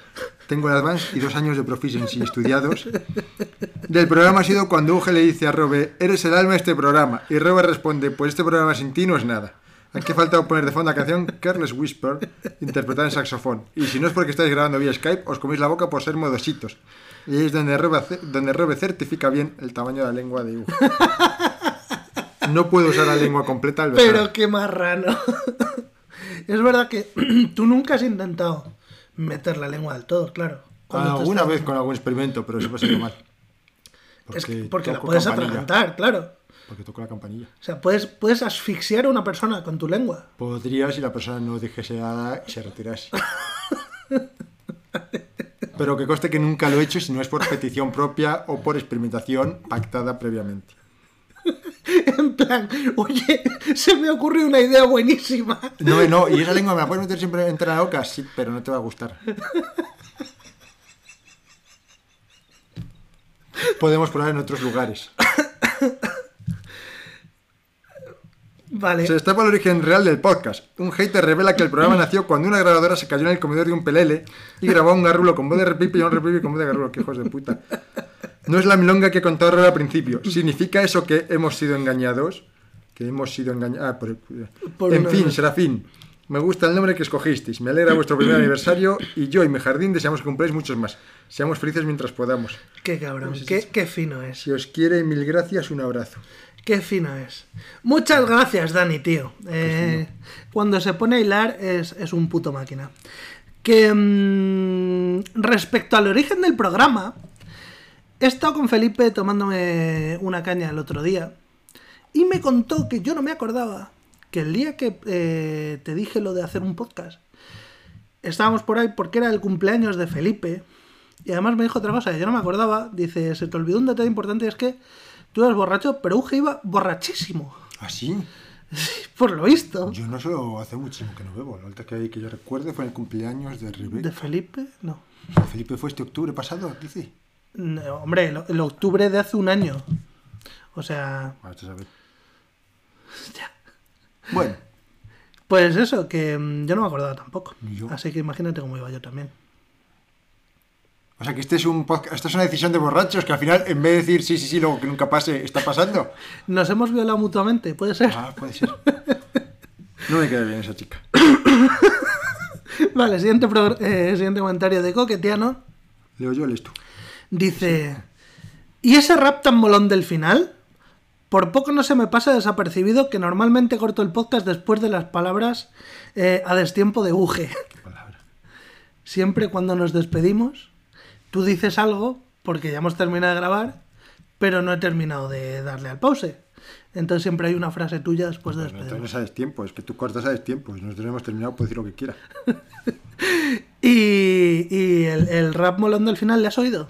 Tengo el advance y dos años de proficiency estudiados. Del programa ha sido cuando UG le dice a Robe, eres el alma de este programa. Y Robe responde, pues este programa sin ti no es nada. Aquí falta poner de fondo la canción Careless Whisper, interpretada en saxofón. Y si no es porque estáis grabando vía Skype, os coméis la boca por ser modositos. Y ahí es donde Robe, ce- donde Robe certifica bien el tamaño de la lengua de UG. No puedo usar la lengua completa al besar. Pero qué marrano. es verdad que tú nunca has intentado meter la lengua del todo, claro. Te Alguna estás- vez con algún experimento, pero siempre ha salido mal. Es que- porque la puedes atragantar, claro. Porque toco la campanilla. O sea, puedes, puedes asfixiar a una persona con tu lengua. Podría si la persona no dijese nada y se retirase. Pero que conste que nunca lo he hecho si no es por petición propia o por experimentación pactada previamente. En plan, oye, se me ocurrió una idea buenísima. No, no, y esa lengua me la puedes meter siempre entre la boca, sí, pero no te va a gustar. Podemos probar en otros lugares. Vale. Se destapa el origen real del podcast. Un hater revela que el programa nació cuando una grabadora se cayó en el comedor de un pelele y grabó a un garrulo con voz de repipi y un repipi con voz de garrulo. ¡Qué hijos de puta! No es la milonga que contó Aurora al principio. ¿Significa eso que hemos sido engañados? Que hemos sido engañados. Ah, por- Por en una- fin, Serafín. Me gusta el nombre que escogisteis. Me alegra vuestro primer aniversario y yo y mi jardín deseamos que cumpláis muchos más. Seamos felices mientras podamos. Qué cabrón, qué, qué fino es. Si os quiere, mil gracias, un abrazo. Qué fino es. Muchas gracias, Dani, tío. Eh, cuando se pone a hilar es, es un puto máquina. Que mm, respecto al origen del programa, he estado con Felipe tomándome una caña el otro día. Y me contó que yo no me acordaba que el día que eh, te dije lo de hacer un podcast, estábamos por ahí porque era el cumpleaños de Felipe. Y además me dijo otra cosa, que yo no me acordaba. Dice, se te olvidó un detalle importante es que tú eras borracho, pero Uge iba borrachísimo. ¿Así? Por lo visto. Yo no solo hace muchísimo que no bebo. La última que, que yo recuerde fue el cumpleaños de Rebeca. ¿De Felipe? No. Felipe fue este octubre pasado, dice. No, hombre, el, el octubre de hace un año. O sea, A ver, a ver. ya. Bueno, Pues eso, que mm, yo no me acordaba tampoco. Yo. Así que imagínate cómo iba yo también. o sea que este es un podcast, esta es una decisión de borrachos que al final, en vez de decir sí, sí, sí, luego que nunca pase, está pasando. Nos hemos violado mutuamente, puede ser. Ah, puede ser. No me queda bien esa chica. Vale, siguiente, eh, siguiente comentario de Coquetiano. Leo yo, lees tú. Dice: ¿Y ese rap tan molón del final? Por poco no se me pasa desapercibido que normalmente corto el podcast después de las palabras eh, a destiempo de Uge. Siempre cuando nos despedimos, tú dices algo porque ya hemos terminado de grabar, pero no he terminado de darle al pause. Entonces siempre hay una frase tuya después de no despedirnos. sabes tiempo, es que tú cortas a tiempo. Nosotros hemos terminado, puedes decir lo que quiera. Y, y el, el rap molón del final, ¿le has oído?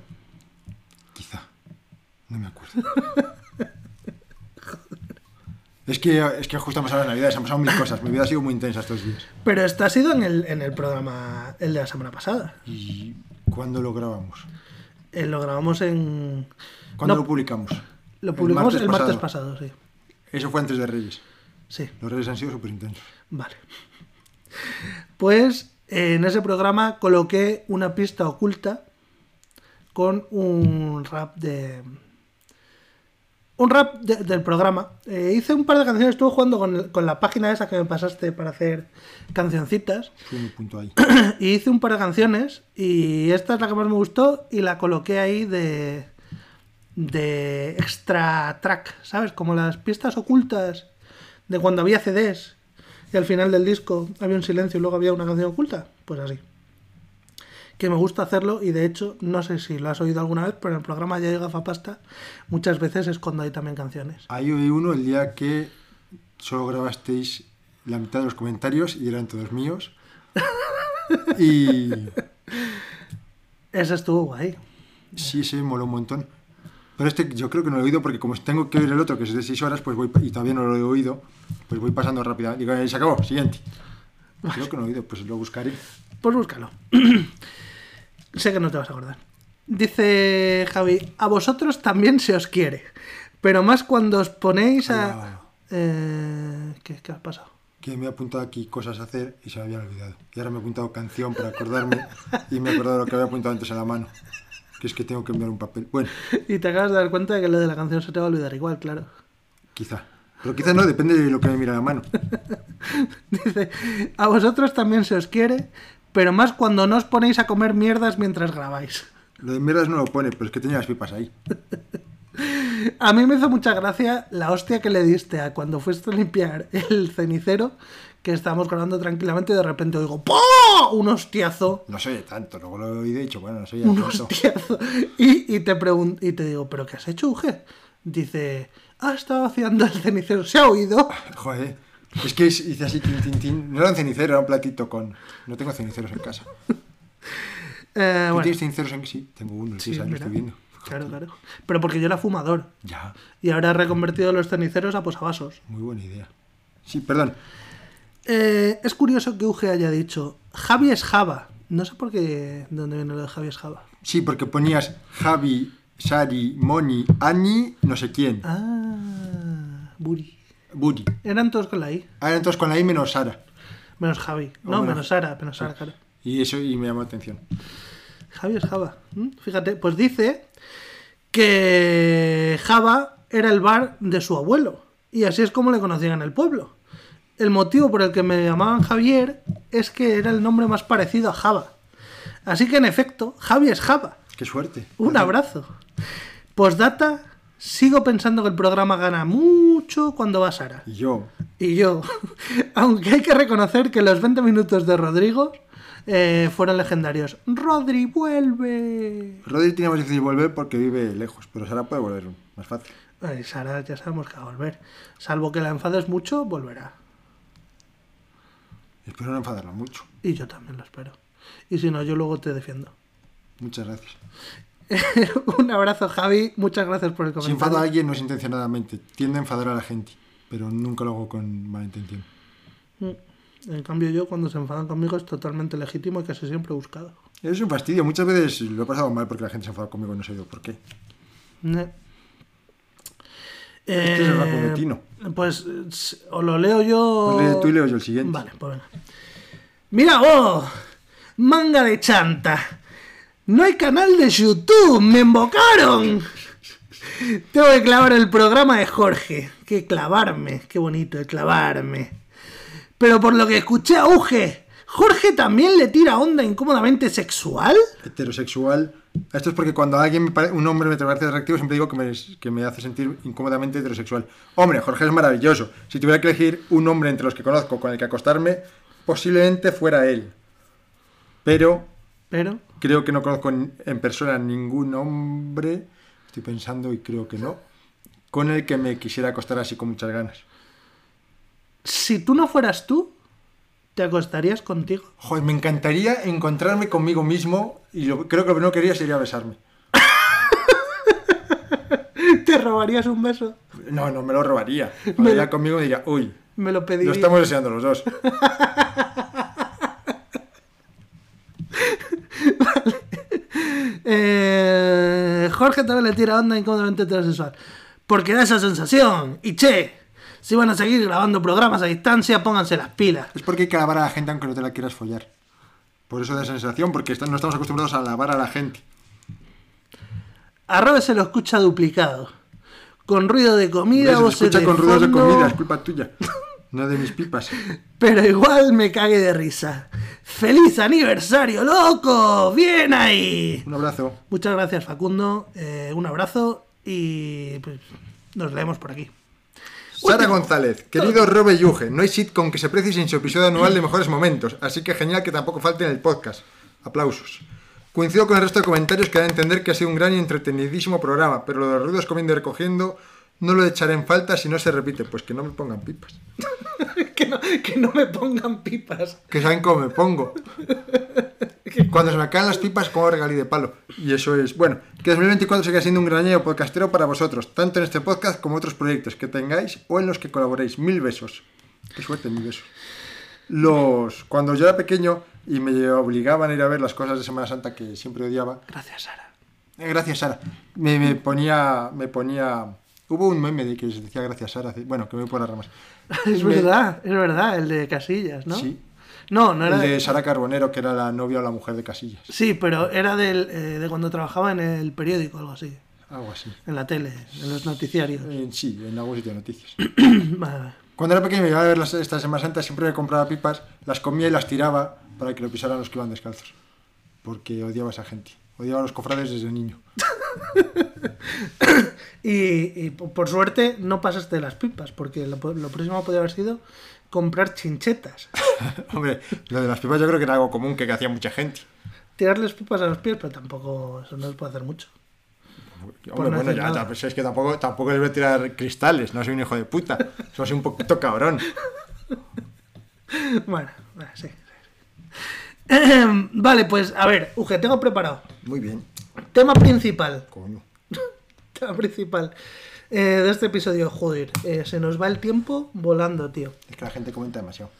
No me acuerdo. Es que, es que justo hemos hablado de Navidad, se han pasado mil cosas. Mi vida ha sido muy intensa estos días. Pero esto ha sido en el, en el programa, el de la semana pasada. ¿Y cuándo lo grabamos? Eh, lo grabamos en... ¿Cuándo No, lo publicamos? Lo publicamos el martes, pasado. pasado, sí. Eso fue antes de Reyes. Sí, Los Reyes han sido súper intensos. vale. Pues eh, en ese programa coloqué una pista oculta con un rap de... Un rap de- del programa. Eh, hice un par de canciones, estuve jugando con, el- con la página esa que me pasaste para hacer cancioncitas. Un punto ahí. y hice un par de canciones y esta es la que más me gustó y la coloqué ahí de de extra track, ¿sabes? Como las pistas ocultas de cuando había CDs y al final del disco había un silencio y luego había una canción oculta, pues así. Que me gusta hacerlo y de hecho, no sé si lo has oído alguna vez, pero en el programa Ya llega Fapasta muchas veces escondo ahí también canciones. Ahí oí uno el día que solo grabasteis la mitad de los comentarios y eran todos míos. Y Ese estuvo guay. sí, se moló un montón. Pero este yo creo que no lo he oído porque como tengo que oír el otro que es de 6 horas, pues voy y todavía no lo he oído, pues voy pasando rápido. Digo, "Eh, se acabó, siguiente. Creo que no lo he oído, pues lo buscaré. Pues búscalo. sé que no te vas a acordar. Dice Javi, a vosotros también se os quiere, pero más cuando os ponéis a... Hola. Eh, ¿qué, ¿Qué ha pasado? Que me he apuntado aquí cosas a hacer y se me habían olvidado. Y ahora me he apuntado canción para acordarme y me he acordado de lo que había apuntado antes a la mano. Que es que tengo que enviar un papel. Bueno, Y te acabas de dar cuenta de que lo de la canción se te va a olvidar igual, claro. quizá. Pero quizá no, depende de lo que me mira la mano. Dice, a vosotros también se os quiere, pero más cuando no os ponéis a comer mierdas mientras grabáis. Lo de mierdas no lo pone, pero es que tenía las pipas ahí. A mí me hizo mucha gracia la hostia que le diste a cuando fuiste a limpiar el cenicero, que estábamos grabando tranquilamente y de repente oigo ¡Po! un hostiazo. No soy tanto, luego lo he dicho, bueno, no soy Un tanto. hostiazo. Y, y te pregun- y te digo, ¿pero qué has hecho, Uge? Dice, ah, estaba vaciando el cenicero. ¿Se ha oído? Joder, es que hice así, tin, tin, tin. No era un cenicero, era un platito con... No tengo ceniceros en casa. Eh, ¿Tú bueno, tienes ceniceros en Sí, tengo uno, sí, mira. estoy viendo. Claro, claro. Pero porque yo era fumador. Ya, Y ahora he reconvertido los ceniceros a posavasos. muy buena idea. Sí, perdón. Eh, es curioso que Uge haya dicho, Javi es Java. No sé por qué, de dónde viene lo de Javi es Java. Sí, porque ponías Javi, Sari, Moni, Ani, no sé quién. Ah, Buri. Eran todos con la I. Ahora entonces con la I menos Sara. Menos Javi. No, menos Sara, menos Sara, claro. Y eso y me llamó la atención. Javi es Java. ¿Mm? Fíjate, pues dice que Java era el bar de su abuelo. Y así es como le conocían en el pueblo. El motivo por el que me llamaban Javier es que era el nombre más parecido a Java. Así que en efecto, Javi es Java. Qué suerte. Un abrazo. Postdata, sigo pensando que el programa gana mucho cuando va Sara. Y yo, Y yo, aunque hay que reconocer que los 20 minutos de Rodrigo eh, fueron legendarios. Rodri, vuelve. Rodri tiene más difícil volver porque vive lejos, pero Sara puede volver más fácil. Ay, Sara ya sabemos que va a volver. Salvo que la enfades mucho, volverá. Espero no enfadarla mucho. Y yo también lo espero. Y si no, yo luego te defiendo. Muchas gracias. Un abrazo, Javi. Muchas gracias por el Si comentario. enfado a alguien no es intencionadamente. Tiende a enfadar a la gente. Pero nunca lo hago con mala intención. Mm. En cambio, yo cuando se enfadan conmigo es totalmente legítimo y casi siempre buscado. Es un fastidio. Muchas veces lo he pasado mal porque la gente se enfada conmigo y no sé yo por qué. Ne. Este es el Eh. Pues o lo leo yo. Pues lee tú leo yo el siguiente. Vale, pues venga. Mira vos, manga de chanta. No hay canal de YouTube, me invocaron. Tengo que clavar el programa de Jorge. Que clavarme, qué bonito, clavarme. Pero por lo que escuché Uge, ¿Jorge también le tira onda incómodamente sexual? Heterosexual. Esto es porque cuando alguien me pare- un hombre me parece atractivo, siempre digo que me hace sentir incómodamente heterosexual. Hombre, Jorge es maravilloso. Si tuviera que elegir un hombre entre los que conozco con el que acostarme, posiblemente fuera él. Pero Pero, creo que no conozco en persona ningún hombre, estoy pensando y creo que no, con el que me quisiera acostar así con muchas ganas. si tú no fueras tú, ¿te acostarías contigo? Joder, me encantaría encontrarme conmigo mismo y lo- creo que lo que quería sería besarme. ¿Te robarías un beso? No, no me lo robaría. Me lo- conmigo y diría, uy, Me lo lo pediría. estamos deseando los dos. Eh, Jorge también le tira onda incómodamente heterosexual. Porque da esa sensación. Y che, si van a seguir grabando programas a distancia, pónganse las pilas. Es porque hay que alabar a la gente aunque no te la quieras follar. Por eso da sensación, porque no estamos acostumbrados a alabar a la gente. Arrobe se lo escucha duplicado. Con ruido de comida, ¿Ves? Se voces escucha de con ruidos de fondo, comida, es culpa tuya. No de mis pipas. Pero igual me cagué de risa. ¡Feliz aniversario, loco! ¡Bien ahí! Un abrazo. Muchas gracias, Facundo. Eh, un abrazo y pues, nos leemos por aquí. Sara González, querido Robe Yuge, no hay sitcom que se precie sin su episodio anual de mejores momentos, así que genial que tampoco falte en el podcast. Aplausos. Coincido con el resto de comentarios que dan a entender que ha sido un gran y entretenidísimo programa, pero lo de los ruidos comiendo y recogiendo no lo echaré en falta si no se repite, pues que no me pongan pipas. que, no, que no me pongan pipas. Que saben cómo me pongo. Cuando se me caen las pipas, como regalí de palo. Y eso es, bueno, que 2024 siga siendo un gran año podcastero para vosotros, tanto en este podcast como otros proyectos que tengáis o en los que colaboréis. Mil besos. Qué suerte, mil besos. Los, cuando yo era pequeño y me obligaban a ir a ver las cosas de Semana Santa que siempre odiaba, Gracias, Sara. eh, gracias Sara, me, me ponía, me ponía, hubo un meme de que se decía gracias Sara, bueno, que me voy por las ramas. Es Me- verdad, es verdad, el de Casillas, ¿no? Sí. No, no era El de... Sara Carbonero, que era la novia o la mujer de Casillas. Sí, pero era del, eh, de cuando trabajaba en el periódico, algo así. Algo así. En la tele, en los noticiarios. Eh, sí, en algún sitio de noticias. Vale. Cuando era pequeño y iba a ver las, esta Semana Santa, siempre me compraba pipas, las comía y las tiraba para que lo pisaran los que iban descalzos. Porque odiaba a esa gente. Odiaba a los cofrades desde niño. Y, y po- por suerte no pasaste de las pipas, porque lo, lo próximo podría haber sido comprar chinchetas. Hombre, lo de las pipas yo creo que era algo común que, hacía mucha gente. Tirarles pipas a los pies, pero tampoco, eso no se puede hacer mucho. Hombre, no bueno, ya, ya, pues es que tampoco, tampoco les voy a tirar cristales, no soy un hijo de puta. Soy un poquito cabrón. Bueno, bueno, sí. Vale, pues a ver, Uge, tengo preparado. Muy bien, Tema principal. coño. Tema principal eh, de este episodio. Joder, eh, se nos va el tiempo volando, tío. Es que la gente comenta demasiado.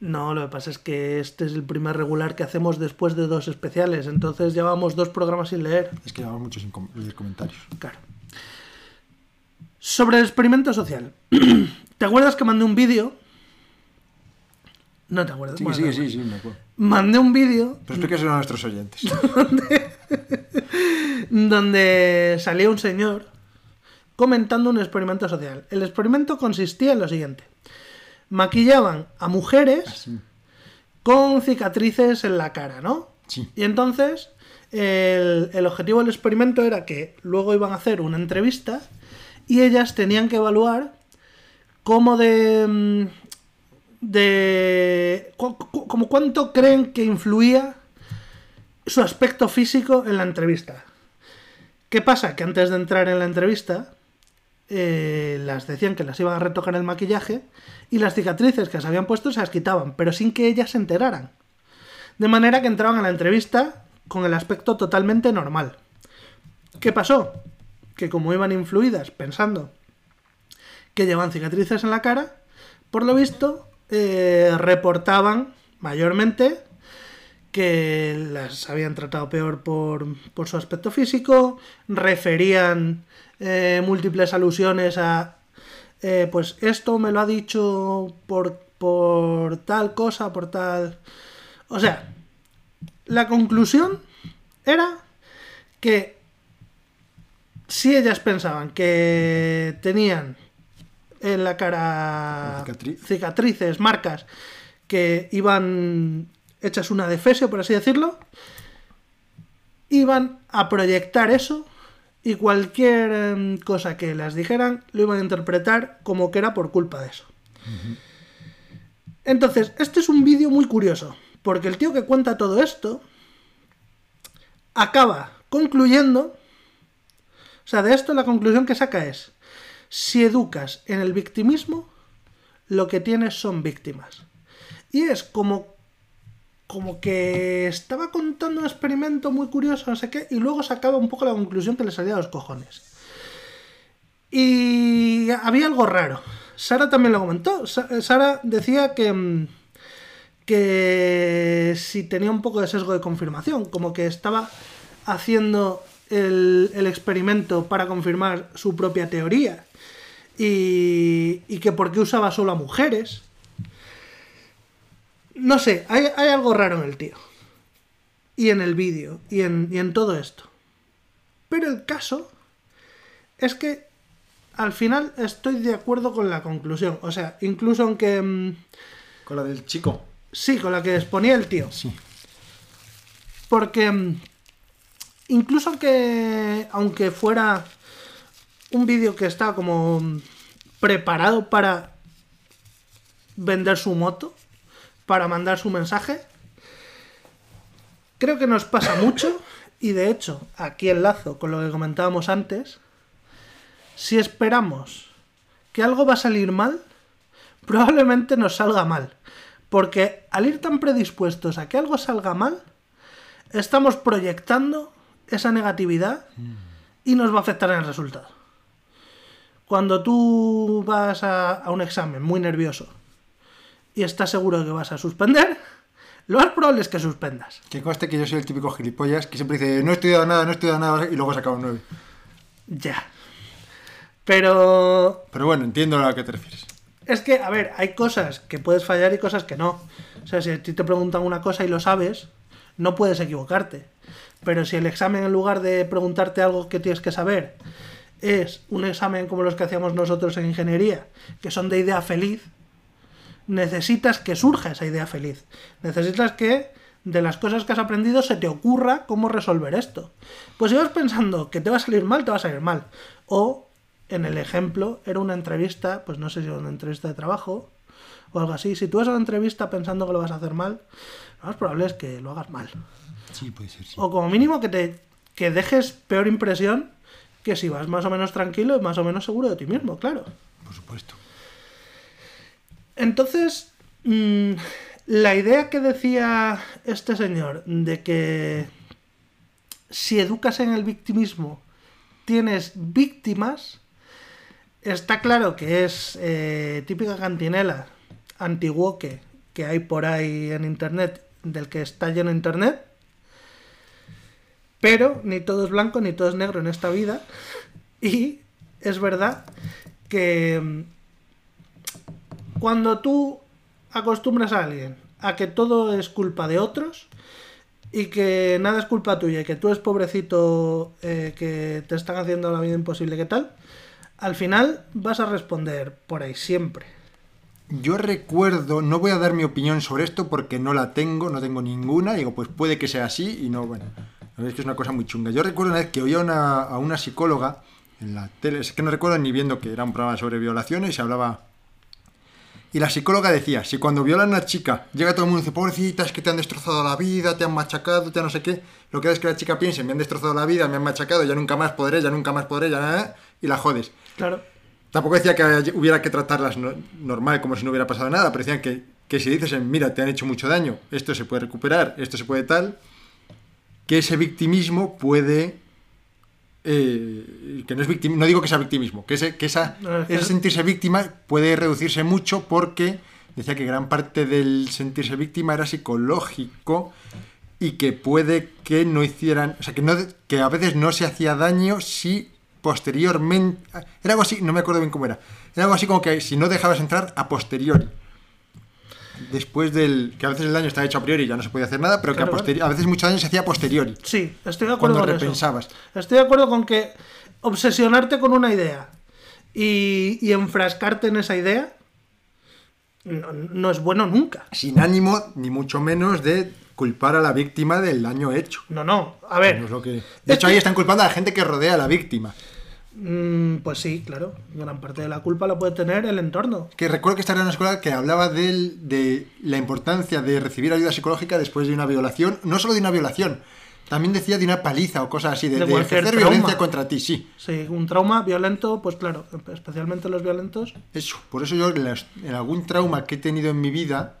No, lo que pasa es que este es el primer regular que hacemos después de dos especiales. Entonces llevamos dos programas sin leer. Es que llevamos muchos sin com- leer comentarios. Claro. Sobre el experimento social. ¿Te acuerdas que mandé un vídeo? No te acuerdas. Sí, Bueno, sí, sí, me acuerdo. Mandé un vídeo Pero explíqueselo a nuestros oyentes. donde salía un señor comentando un experimento social. El experimento consistía en lo siguiente. Maquillaban a mujeres Así. con cicatrices en la cara, ¿no? Sí. Y entonces el, el objetivo del experimento era que luego iban a hacer una entrevista y ellas tenían que evaluar cómo de... de como cuánto creen que influía su aspecto físico en la entrevista. ¿Qué pasa? Que antes de entrar en la entrevista eh, las decían que las iban a retocar el maquillaje y las cicatrices que se habían puesto se las quitaban, pero sin que ellas se enteraran. De manera que entraban a la entrevista con el aspecto totalmente normal. ¿Qué pasó? Que como iban influidas pensando que llevan cicatrices en la cara, por lo visto eh, reportaban mayormente que las habían tratado peor por, por su aspecto físico, referían eh, múltiples alusiones a, eh, pues esto me lo ha dicho por, por tal cosa, por tal... O sea, la conclusión era que si ellas pensaban que tenían en la cara Cicatriz. cicatrices, marcas, que iban hechas una defesio, por así decirlo, iban a proyectar eso y cualquier em, cosa que las dijeran lo iban a interpretar como que era por culpa de eso. Entonces, este es un vídeo muy curioso, porque el tío que cuenta todo esto acaba concluyendo, o sea, de esto la conclusión que saca es, si educas en el victimismo, lo que tienes son víctimas. Y es como como que estaba contando un experimento muy curioso, no sé qué, y luego sacaba un poco la conclusión que le salía a los cojones. Y había algo raro. Sara también lo comentó. Sa- Sara decía que, mm, que si tenía un poco de sesgo de confirmación, como que estaba haciendo el, el experimento para confirmar su propia teoría. Y, y que por qué usaba solo a mujeres. No sé, hay, hay algo raro en el tío. Y en el vídeo. Y en, y en todo esto. Pero el caso es que al final estoy de acuerdo con la conclusión. O sea, incluso aunque... mm, Con la del chico. Sí, con la que exponía el tío. Sí. Porque mm, incluso que aunque fuera un vídeo que está como mm, preparado para vender su moto, para mandar su mensaje, creo que nos pasa mucho y de hecho, aquí enlazo con lo que comentábamos antes, si esperamos que algo va a salir mal, probablemente nos salga mal. Porque al ir tan predispuestos a que algo salga mal, estamos proyectando esa negatividad y nos va a afectar en el resultado. Cuando tú vas a, a un examen muy nervioso y estás seguro de que vas a suspender, lo más probable es que suspendas. Que conste que yo soy el típico gilipollas que siempre dice, no he estudiado nada, no he estudiado nada, y luego saca un 9. Ya. Pero Pero bueno, entiendo a lo que te refieres. Es que, a ver, hay cosas que puedes fallar y cosas que no. O sea, si a ti te preguntan una cosa y lo sabes, no puedes equivocarte. Pero si el examen, en lugar de preguntarte algo que tienes que saber, es un examen como los que hacíamos nosotros en ingeniería, que son de idea feliz, necesitas que surja esa idea feliz. Necesitas que de las cosas que has aprendido se te ocurra cómo resolver esto. Pues si vas pensando que te va a salir mal, te va a salir mal. O, en el ejemplo, era una entrevista, pues no sé si era una entrevista de trabajo o algo así. Si tú vas a una entrevista pensando que lo vas a hacer mal, lo más probable es que lo hagas mal. Sí, puede ser, sí. O como mínimo que te que dejes peor impresión que si vas más o menos tranquilo más o menos seguro de ti mismo, claro. Por supuesto. Entonces, mm, la idea que decía este señor de que si educas en el victimismo tienes víctimas, está claro que es eh, típica cantinela antiguoque que hay por ahí en internet, del que está lleno internet. Pero ni todo es blanco ni todo es negro en esta vida. Y es verdad que mm, cuando tú acostumbras a alguien a que todo es culpa de otros y que nada es culpa tuya y que tú eres pobrecito eh, que te están haciendo la vida imposible, ¿qué tal? Al final vas a responder por ahí siempre. Yo recuerdo, no voy a dar mi opinión sobre esto porque no la tengo, no tengo ninguna. Digo, pues puede que sea así y no, bueno. La verdad es que es una cosa muy chunga. Yo recuerdo una vez que oía una- a una psicóloga en la tele, es que no recuerdo ni viendo que era un programa sobre violaciones y se hablaba. Y la psicóloga decía: si cuando violan a una chica llega todo el mundo y dice, pobrecita, es que te han destrozado la vida, te han machacado, te han no sé qué, lo que es que la chica piense, me han destrozado la vida, me han machacado, ya nunca más podré, ya nunca más podré, ya nada, y la jodes. Claro. Tampoco decía que hubiera que tratarlas no- normal, como si no hubiera pasado nada, pero decían que, que si dices, mira, te han hecho mucho daño, esto se puede recuperar, esto se puede tal, que ese victimismo puede... eh, que no es victim, no digo que sea victimismo, que, ese, que esa, que- ese sentirse víctima puede reducirse mucho porque decía que gran parte del sentirse víctima era psicológico y que puede que no hicieran, o sea, que, no, que a veces no se hacía daño si posteriormente, era algo así, no me acuerdo bien cómo era, era algo así como que si no dejabas entrar a posteriori. Después del, que a veces el daño está hecho a priori y ya no se podía hacer nada, pero que Claro, a, a veces mucho daño se hacía a posteriori, Sí, estoy de acuerdo cuando con eso. repensabas. Estoy de acuerdo con que obsesionarte con una idea y, y enfrascarte en esa idea no, no es bueno nunca. Sin ánimo, ni mucho menos, de culpar a la víctima del daño hecho. No, no. A ver, No es lo que- De hecho, ahí están culpando a la gente que rodea a la víctima. Mm, pues sí, claro. Gran parte de la culpa la puede tener el entorno. Que recuerdo que estaba en una escuela que hablaba del- de la importancia de recibir ayuda psicológica después de una violación, no solo de una violación, también decía de una paliza o cosas así, de, De de ejercer trauma. violencia contra ti, sí. Sí, un trauma violento, pues claro, especialmente los violentos. Eso, por eso yo en, algún trauma que he tenido en mi vida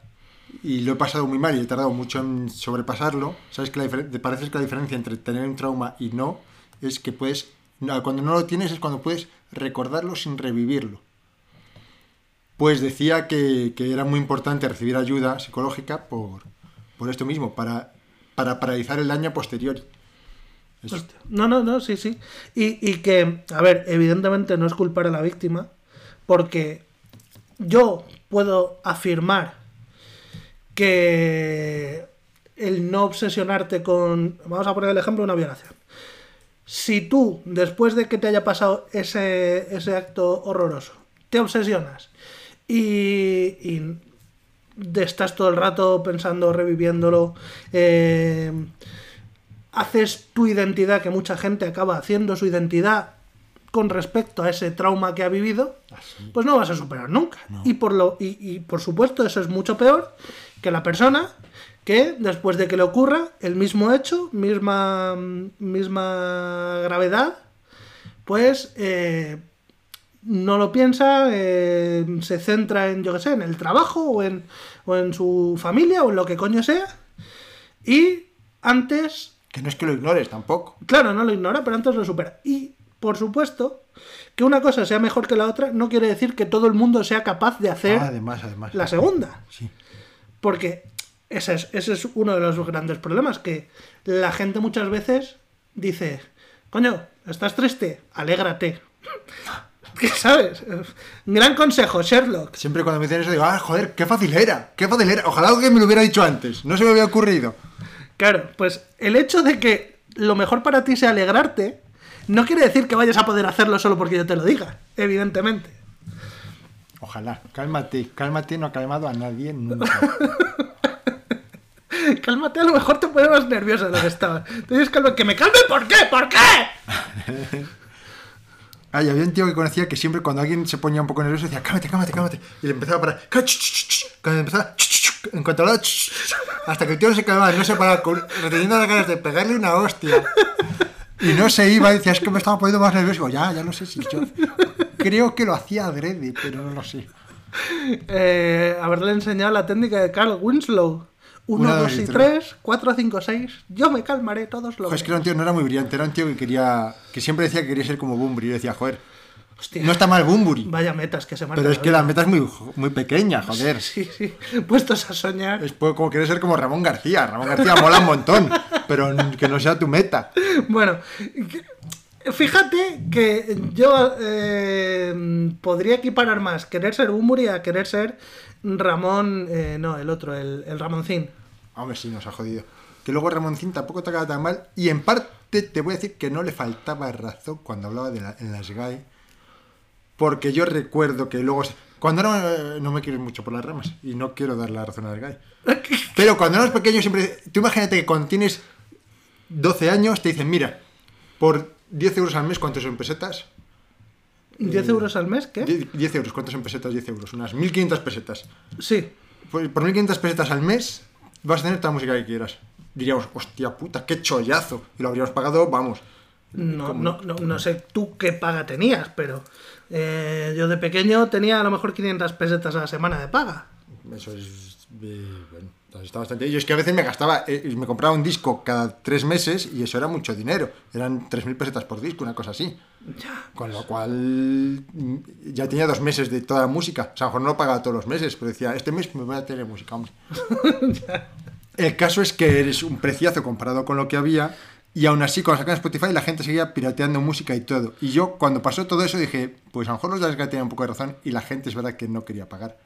y lo he pasado muy mal y he tardado mucho en sobrepasarlo, sabes que la parece que la diferencia entre tener un trauma y no es que puedes, cuando no lo tienes es cuando puedes recordarlo sin revivirlo. Pues decía que, era muy importante recibir ayuda psicológica por, por esto mismo, para, para paralizar el daño. Hostia. No, no, no, sí, sí. Y, y que, a ver, evidentemente no es culpar a la víctima, porque yo puedo afirmar que el no obsesionarte con, vamos a poner el ejemplo de una violación. Si tú, después de que te haya pasado ese, ese acto horroroso, te obsesionas y, estás todo el rato pensando, reviviéndolo, eh, haces tu identidad, que mucha gente acaba haciendo su identidad con respecto a ese trauma que ha vivido, pues no vas a superar nunca. Y, por lo, y, y, por supuesto eso es mucho peor que la persona que después de que le ocurra el mismo hecho, misma, misma gravedad, pues eh, no lo piensa, eh, se centra en, yo qué sé, en el trabajo o en, o en su familia o en lo que coño sea. Y antes Que no es que lo ignores tampoco. Claro, no lo ignora, pero antes lo supera. Y, por supuesto, que una cosa sea mejor que la otra no quiere decir que todo el mundo sea capaz de hacer además, además. la segunda. Sí. Porque ese es, ese es uno de los grandes problemas, que la gente muchas veces dice, coño, ¿estás triste? Alégrate. ¿Qué sabes? Gran consejo, Sherlock. Siempre cuando me dicen eso digo, ah, joder, qué fácil era, qué fácil era. Ojalá que me lo hubiera dicho antes, no se me había ocurrido. Claro, pues el hecho de que lo mejor para ti sea alegrarte, no quiere decir que vayas a poder hacerlo solo porque yo te lo diga, evidentemente. Ojalá, cálmate, cálmate, no ha calmado a nadie nunca. Cálmate, a lo mejor te pone más nervioso de lo que estaba. Entonces, calma, que me calme, ¿por qué? ¿Por qué? Ay, había un tío que conocía que siempre cuando alguien se ponía un poco nervioso decía, cálmate, cálmate, cálmate. Y le empezaba a parar. Cuando empezaba, en cuanto hablaba, hasta que el tío se calmaba, no se paraba, con- reteniendo las ganas de pegarle una hostia. Y no se iba, decía, es que me estaba poniendo más nervioso. Ya, ya no sé si yo. Creo que lo hacía adrede, pero no lo sé. Eh, haberle enseñado la técnica de Carl Winslow. 1, Una, 2 y 3, 4, 5, 6. Yo me calmaré, todos lo Joder, es que era un tío, no era muy brillante, era un tío que quería. que siempre decía que quería ser como Bumburi. Y yo decía, joder, Hostia, no está mal Bumburi. vaya metas que se marcan. Pero es que la meta es muy, muy pequeña, joder. Sí, sí. Puestos a soñar. Es po- como querer ser como Ramón García. Ramón García mola un montón, pero que no sea tu meta. Bueno, fíjate que yo eh, podría equiparar más querer ser Bumburi a querer ser Ramón. eh, no, el otro, el, el Ramoncín. Hombre, sí, nos ha jodido. Que luego Ramoncín tampoco te acaba tan mal. Y en parte te voy a decir que no le faltaba razón cuando hablaba de la, en las GAE. Porque yo recuerdo que luego. Cuando era. No me quiero ir mucho por las ramas. Y no quiero dar la razón a las GAE. Pero cuando eras pequeño siempre... Tú imagínate que cuando tienes 12 años te dicen, mira, por 10 euros al mes, ¿cuántos son pesetas? ¿10 euros al mes? ¿Qué? Die- 10 euros, ¿cuántos son pesetas? 10 euros, unas 1.500 pesetas. Sí. Por, por 1.500 pesetas al mes vas a tener toda la música que quieras. Diríamos, hostia puta, qué chollazo. Y lo habríamos pagado, vamos, No, no, no, no sé tú qué paga tenías, pero eh, yo de pequeño tenía a lo mejor 500 pesetas a la semana de paga. Eso es. eh, bueno, entonces está bastante. Yo es que a veces me gastaba. eh, me compraba un disco cada tres meses y eso era mucho dinero. Eran 3.000 pesetas por disco, una cosa así. Ya. Con lo cual. mm, Ya tenía dos meses de toda la música. O sea, a lo mejor no lo pagaba todos los meses, pero decía, este mes me voy a tener música, hombre. El caso es que eres un preciazo comparado con lo que había. Y aún así, cuando sacan Spotify, la gente seguía pirateando música y todo. Y yo, cuando pasó todo eso, dije, pues a lo mejor los de Asgard tenían un poco de razón y la gente es verdad que no quería pagar.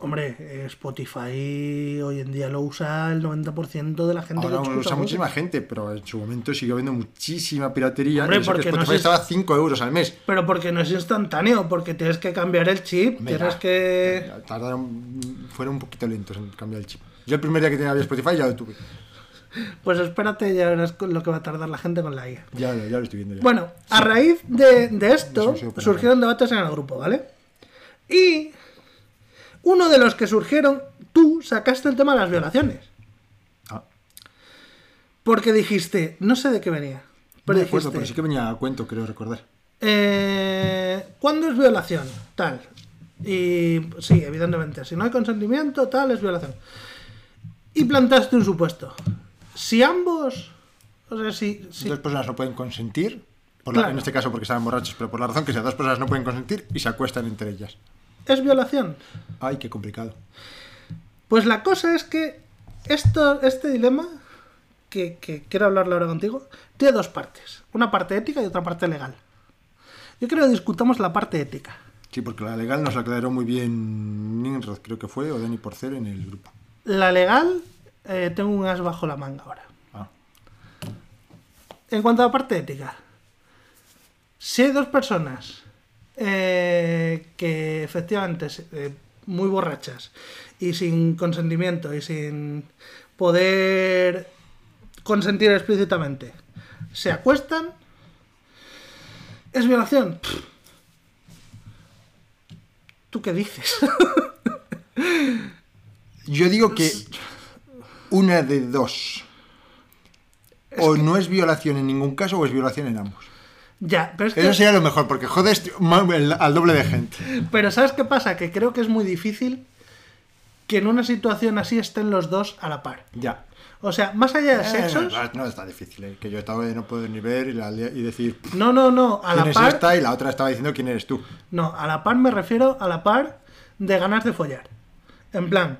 Hombre, eh, Spotify hoy en día lo usa el 90% de la gente Ahora que lo usa muchísima música. gente, pero en su momento siguió habiendo muchísima piratería. Hombre, que porque no Spotify sé- estaba a 5 euros al mes. Pero porque no es instantáneo, porque tienes que cambiar el chip, tienes que... Tardaron, fueron un poquito lentos en cambiar el chip. Yo el primer día que tenía Spotify ya lo tuve. Pues espérate, ya verás lo que va a tardar la gente con la IA. Ya, ya lo estoy viendo. Ya. Bueno, a raíz de, de esto surgieron debates en el grupo, ¿vale? Y uno de los que surgieron, tú sacaste el tema de las violaciones. Ah, Porque dijiste, no sé de qué venía, pero no me acuerdo, dijiste, pero sí que venía a cuento, creo recordar. eh, ¿cuándo es violación? Tal. Y sí, evidentemente, si no hay consentimiento, tal, es violación. Y plantaste un supuesto. Si ambos, o sea, si, si Dos personas no pueden consentir, por la- Claro. en este caso porque estaban borrachos, pero por la razón que sea, dos personas no pueden consentir y se acuestan entre ellas. Es violación, Ay, qué complicado. Pues la cosa es que esto, este dilema, que, que quiero hablarlo ahora contigo, tiene dos partes. Una parte ética y otra parte legal. Yo creo que discutamos la parte ética. Sí, porque la legal nos aclaró muy bien Ninrod, creo que fue, o Dani Porcer en el grupo. La legal, eh, tengo un as bajo la manga ahora. Ah, En cuanto a la parte ética, si hay dos personas eh, efectivamente eh, muy borrachas y sin consentimiento y sin poder consentir explícitamente se acuestan, ¿es violación? ¿Tú qué dices? Yo digo que una de dos. O no es violación en ningún caso o es violación en ambos. Ya, pero es que... Eso sería lo mejor, porque jodes al doble de gente. Pero ¿sabes qué pasa? Que creo que es muy difícil que en una situación así estén los dos a la par. Ya. O sea, más allá de Eh, sexos... no, no está difícil, eh, que yo estaba de no puedo ni ver y, la- y decir No, no, no, a quién la es par... esta y la otra estaba diciendo quién eres tú. No, a la par me refiero a la par de ganas de follar. En plan,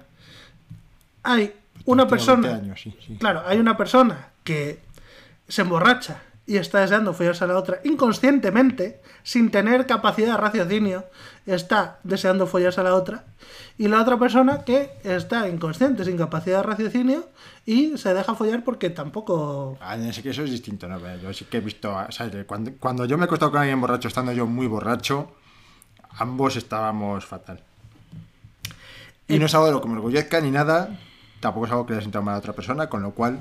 hay una persona... 20 años, sí, sí. Claro, hay una persona que se emborracha y está deseando follarse a la otra inconscientemente, sin tener capacidad de raciocinio, está deseando follarse a la otra. Y la otra persona que está inconsciente, sin capacidad de raciocinio, y se deja follar porque tampoco... Ah, en ese que eso es distinto, ¿no? Yo sí que he visto, ¿sabes? Cuando, cuando yo me he acostado con alguien borracho, estando yo muy borracho, ambos estábamos fatal. Y no es algo de lo que me orgullezca ni nada, tampoco es algo que le haya sentado mal a otra persona, con lo cual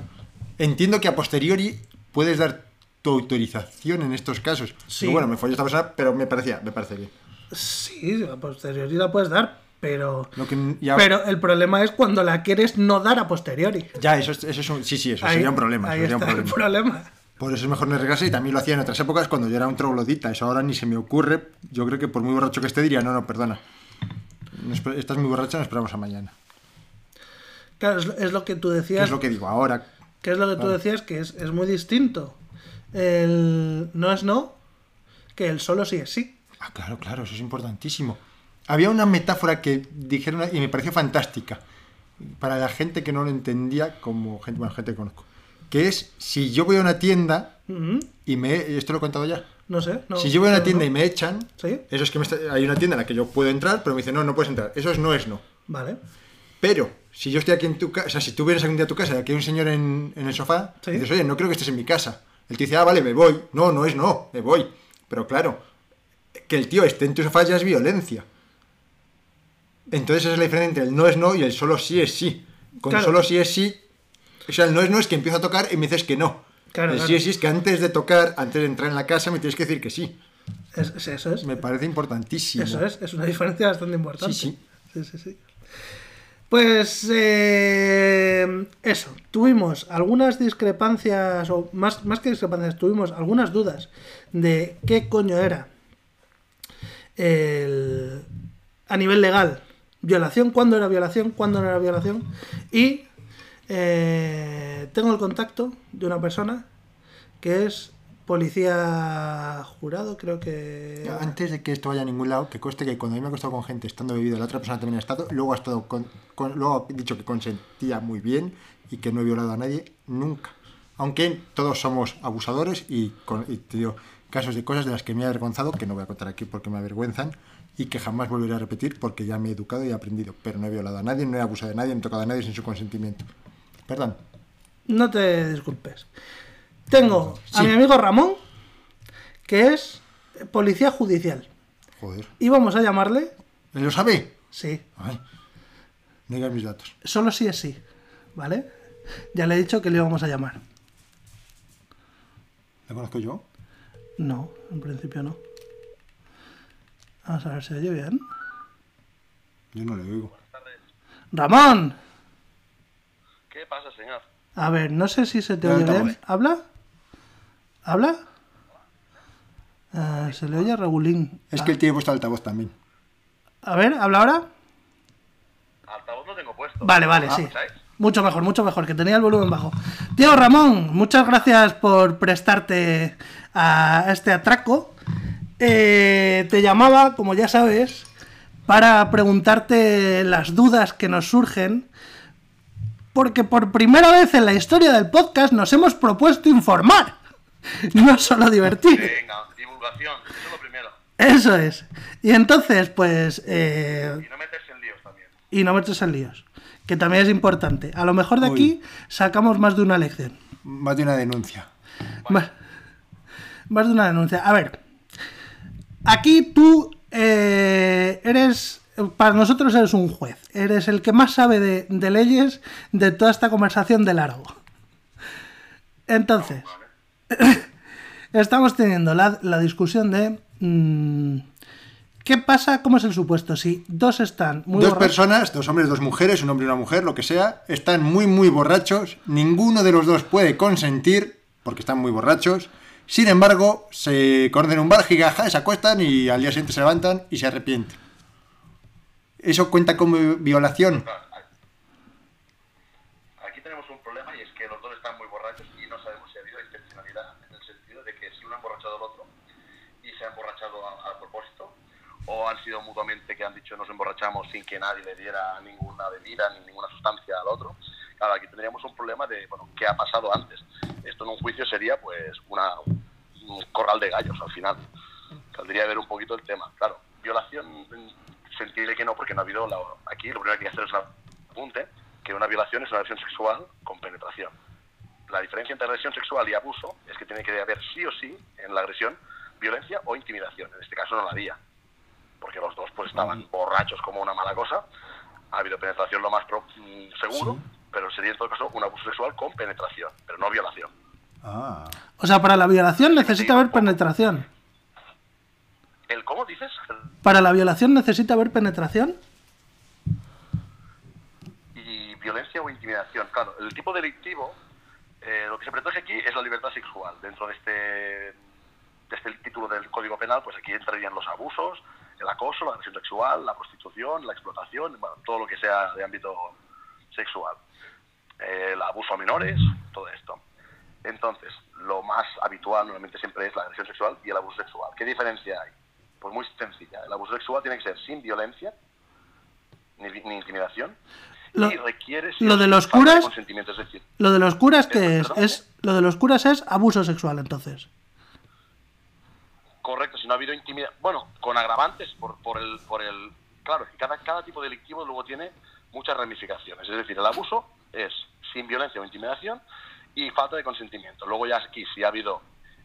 entiendo que a posteriori puedes dar autorización en estos casos. Sí. Digo, bueno, me folló esta persona, pero me parecía, me parece bien. Sí, a posteriori la puedes dar, pero... Lo que ya, Pero el problema es cuando la quieres no dar a posteriori. ya eso, es- eso es un, sí, sí, eso Ahí- sería un problema. Ahí sería un está el problema. Por eso es mejor no arriesgarse y también lo hacía en otras épocas cuando yo era un troglodita. Eso ahora ni se me ocurre. Yo creo que por muy borracho que esté diría, no, no, perdona. Estás muy borracha, nos esperamos a mañana. Claro, es, lo- que tú ¿Qué decías. es lo que digo ahora? que es lo que tú decías, que es, es muy distinto. El no es no, que el solo sí es sí. Ah, claro, claro, eso es importantísimo. Había una metáfora que dijeron y me pareció fantástica. Para la gente que no lo entendía, como gente, bueno, gente que conozco. Que es, si yo voy a una tienda Ujú, y me... Esto lo he contado ya. No sé. No, si yo voy a una tienda no. y me echan, Sí, eso es que me está- hay una tienda en la que yo puedo entrar, pero me dicen, no, no puedes entrar. Eso es no es no. vale. Pero, si yo estoy aquí en tu casa, o sea, si tú vienes algún día a tu casa y aquí hay un señor en, en el sofá, Sí. dices, oye, no creo que estés en mi casa. El tío dice, ah, vale, me voy. No, no es no, me voy. Pero claro, que el tío esté en tu sofá ya es violencia. Entonces esa es la diferencia entre el no es no y el solo sí es sí. Con Claro. solo sí es sí, o sea, el no es no es que empiezo a tocar y me dices que no. Claro, el claro. sí es sí es que antes de tocar, antes de entrar en la casa, me tienes que decir que sí. Es- es- eso es. Me parece importantísimo. Eso es, es una diferencia bastante importante. Sí, sí. Sí, sí, sí. Pues eh, eso, tuvimos algunas discrepancias, o más, más que discrepancias, tuvimos algunas dudas de qué coño era el, a nivel legal. Violación, cuándo era violación, cuándo no era violación. Y eh, tengo el contacto de una persona que es policía jurado, creo que... Antes de que esto vaya a ningún lado, que conste que cuando a mí me ha costado con gente estando bebido, la otra persona también ha estado, luego ha estado con, con- luego ha dicho que consentía muy bien y que no he violado a nadie nunca. Aunque todos somos abusadores y, con, y te digo, casos de cosas de las que me he avergonzado, que no voy a contar aquí porque me avergüenzan, y que jamás volveré a repetir porque ya me he educado y he aprendido. Pero no he violado a nadie, no he abusado de nadie, no he tocado a nadie sin su consentimiento. Perdón. No te disculpes. Tengo a Sí. mi amigo Ramón, que es policía judicial. Joder. Y vamos a llamarle... ¿Él lo sabe? Sí, Ay. No digas mis datos. solo si es sí, ¿vale? Ya le he dicho que le íbamos a llamar. ¿Le conozco yo? No, en principio no. Vamos a ver si oye bien. Yo no le oigo. Ramón, ¿Qué pasa, señor? a ver, no sé si se te oye bien. ¿Habla? ¿Habla? Ah, se le oye regulín. Es que él tiene puesto altavoz también. A ver, ¿habla ahora? Altavoz lo tengo puesto. Vale, vale, Ah, sí. ¿sabes? Mucho mejor, mucho mejor, que tenía el volumen bajo. Tío Ramón, muchas gracias por prestarte a este atraco. Eh, te llamaba, como ya sabes, para preguntarte las dudas que nos surgen. Porque por primera vez en la historia del podcast nos hemos propuesto informar, no solo divertir. Venga, divulgación, eso es lo primero. Eso es. Y entonces, pues... eh, Y no meterse en líos también. y no meterse en líos. Que también es importante. A lo mejor de aquí sacamos más de una lección. Más de una denuncia. Más, más de una denuncia. A ver. Aquí tú eh, eres. Para nosotros eres un juez. Eres el que más sabe de, de leyes de toda esta conversación de largo. Entonces. Estamos teniendo la, la discusión de. mm, ¿Qué pasa? ¿Cómo es el supuesto? Si dos están muy dos borrachos- personas, dos hombres, dos mujeres, un hombre y una mujer, lo que sea, están muy, muy borrachos. Ninguno de los dos puede consentir, porque están muy borrachos. Sin embargo, se conocen en un bar, jigaja, se acuestan y al día siguiente se levantan y se arrepienten. ¿Eso cuenta como violación? Aquí tenemos un problema y es que los dos están muy borrachos y no sabemos si ha habido intencionalidad en el sentido de que si uno ha emborrachado al otro y se ha emborrachado a, a propósito han sido mutuamente que han dicho nos emborrachamos sin que nadie le diera ninguna bebida ni ninguna sustancia al otro. Claro, aquí tendríamos un problema de, bueno, ¿qué ha pasado antes? Esto en un juicio sería pues una, un corral de gallos al final. Saldría ver un poquito el tema. Claro, violación, sentirle que no, porque no ha habido, la, aquí lo primero que hay que hacer es un apunte, que una violación es una agresión sexual con penetración. La diferencia entre agresión sexual y abuso es que tiene que haber sí o sí en la agresión violencia o intimidación. En este caso no la había, porque los dos pues estaban borrachos como una mala cosa. Ha habido penetración lo más pro- mm, seguro, pero sería en todo caso un abuso sexual con penetración, pero no violación. Ah. O sea, para la violación necesita haber penetración. ¿El cómo dices? Para la violación necesita haber penetración. y violencia o intimidación. Claro, el tipo delictivo, eh, lo que se protege aquí es la libertad sexual. Dentro de este, de este título del Código Penal, pues aquí entrarían los abusos, el acoso, la agresión sexual, la prostitución, la explotación, bueno, todo lo que sea de ámbito sexual. El abuso a menores, todo esto. Entonces, lo más habitual normalmente siempre es la agresión sexual y el abuso sexual. ¿Qué diferencia hay? Pues muy sencilla. El abuso sexual tiene que ser sin violencia, ni, ni intimidación, Lo- y requiere sí lo de los de curas- es decir, Lo de los curas que es, es lo de los curas es abuso sexual, entonces. Correcto, si no ha habido intimidad, bueno, con agravantes por, por el, por el, claro, cada tipo delictivo luego tiene muchas ramificaciones, es decir, el abuso es sin violencia o intimidación y falta de consentimiento. Luego ya aquí, si ha habido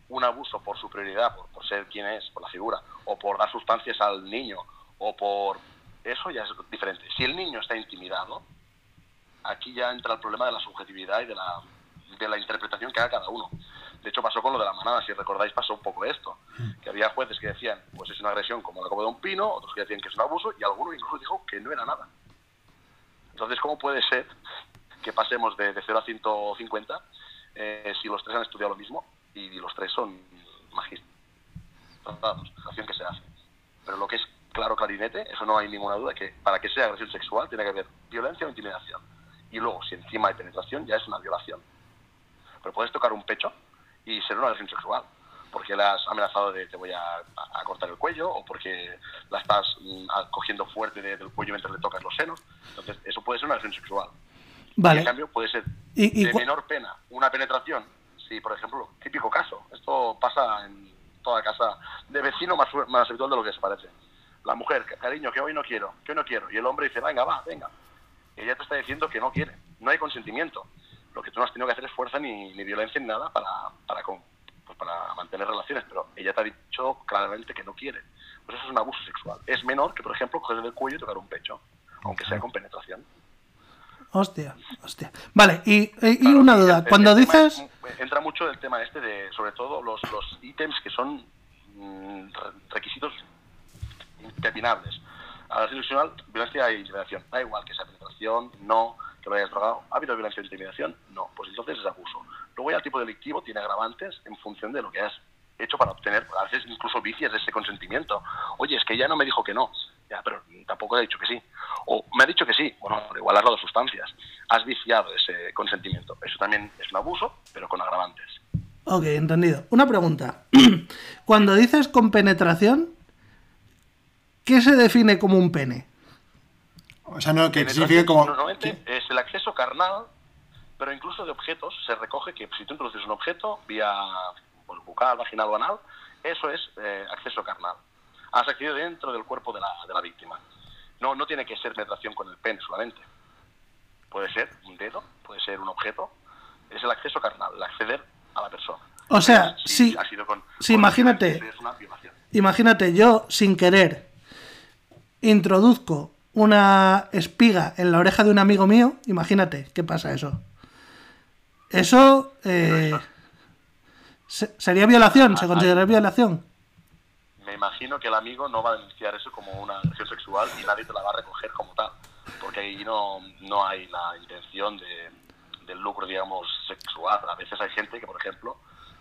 un abuso por superioridad, por, por ser quien es, por la figura, o por dar sustancias al niño, o por... Eso ya es diferente. Si el niño está intimidado, aquí ya entra el problema de la subjetividad y de la, de la interpretación que haga cada uno. De hecho, pasó con lo de la manada, si recordáis, pasó un poco esto. Que había jueces que decían, pues es una agresión como la copa de un pino, otros que decían que es un abuso, y alguno incluso dijo que no era nada. Entonces, ¿cómo puede ser que pasemos de, de 0 a 150 eh, si los tres han estudiado lo mismo y los tres son magistrados, la acción que se hace? Pero lo que es claro clarinete, eso no hay ninguna duda, que para que sea agresión sexual tiene que haber violencia o intimidación. Y luego, si encima hay penetración, ya es una violación. Pero puedes tocar un pecho y ser una agresión sexual porque le has amenazado de te voy a, a cortar el cuello o porque la estás mm, cogiendo fuerte de- del cuello mientras le tocas los senos. Entonces, eso puede ser una agresión sexual. Y Vale. en cambio, puede ser Y- y de menor pena una penetración. Si, por ejemplo, típico caso, esto pasa en toda casa de vecino más, más habitual de lo que se parece. La mujer, cariño, que hoy no quiero, que hoy no quiero. Y el hombre dice, venga, va, venga. Y ella te está diciendo que no quiere. No hay consentimiento. Lo que tú no has tenido que hacer es fuerza ni, ni violencia ni nada para, para, con- pues para mantener relaciones, pero ella te ha dicho claramente que no quiere. Pues eso es un abuso sexual. Es menor que, por ejemplo, coger del cuello y tocar un pecho, aunque sea con penetración. Hostia, hostia. Vale, y, y- y Claro, una y duda. el- el Cuando dices... es- entra mucho el tema este de, sobre todo, los, los ítems que son mm, re- requisitos interminables. A la violencia e intimidación. Da igual que sea penetración, no, que lo hayas drogado. ¿Ha habido violencia e intimidación? No. Pues entonces es abuso. Luego ya el tipo delictivo tiene agravantes en función de lo que has hecho para obtener, a veces incluso vicias de ese consentimiento. Oye, es que ella no me dijo que no. Ya, pero tampoco le ha dicho que sí. O me ha dicho que sí. Bueno, igual has dado sustancias. Has viciado ese consentimiento. Eso también es un abuso, pero con agravantes. Ok, entendido. Una pregunta. Cuando dices con penetración, ¿qué se define como un pene? O sea, no, que significa como... Normalmente es el acceso carnal, pero incluso de objetos se recoge que si tú introduces un objeto vía pues, bucal, vaginal o anal, eso es eh, acceso carnal. Has accedido dentro del cuerpo de la, de la víctima. No, no tiene que ser penetración con el pene solamente. Puede ser un dedo, puede ser un objeto. Es el acceso carnal, el acceder a la persona. O sea, Si sí, ha sido con- sí, con- imagínate. Una. Imagínate, yo sin querer introduzco una espiga en la oreja de un amigo mío, imagínate, ¿qué pasa eso? Eso eh, se- sería violación, se consideraría violación. me imagino que el amigo no va a denunciar eso como una agresión sexual y nadie te la va a recoger como tal, porque ahí no, no hay la intención de, del lucro, digamos, sexual. A veces hay gente que, por ejemplo,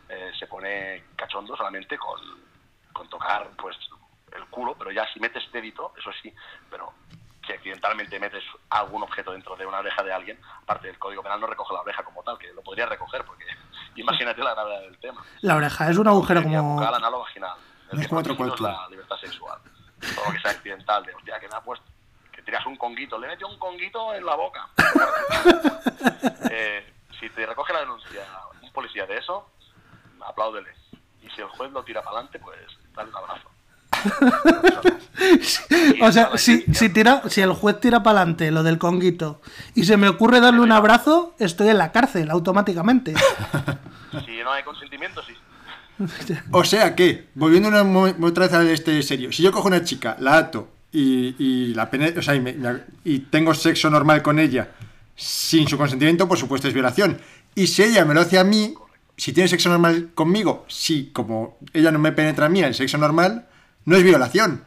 eh, se pone cachondo solamente con, con tocar pues el culo, pero ya si metes dedito, eso sí, pero que accidentalmente metes algún objeto dentro de una oreja de alguien, aparte del Código Penal no recoge la oreja como tal, que lo podría recoger, porque imagínate la gravedad del tema. La oreja es un agujero como... bucal, anal o vaginal. El Es protegido es la libertad sexual. Todo lo que sea accidental, de hostia, que me ha puesto, que tiras un conguito, le metió un conguito en la boca. Eh, si te recoge la denuncia un policía de eso, apláudele. Y si el juez lo tira para adelante, pues dale un abrazo. O sea, si, si, tira, si el juez tira para adelante lo del conguito y se me ocurre darle un abrazo, estoy en la cárcel automáticamente. Si no hay consentimiento, sí. O sea que, volviendo una otra vez a este serio, si yo cojo una chica, la ato y, y la pene- o sea, y, me- me- y tengo sexo normal con ella sin su consentimiento, por supuesto es violación. Y si ella me lo hace a mí, si tiene sexo normal conmigo, si como ella no me penetra a mí el sexo normal, no es violación.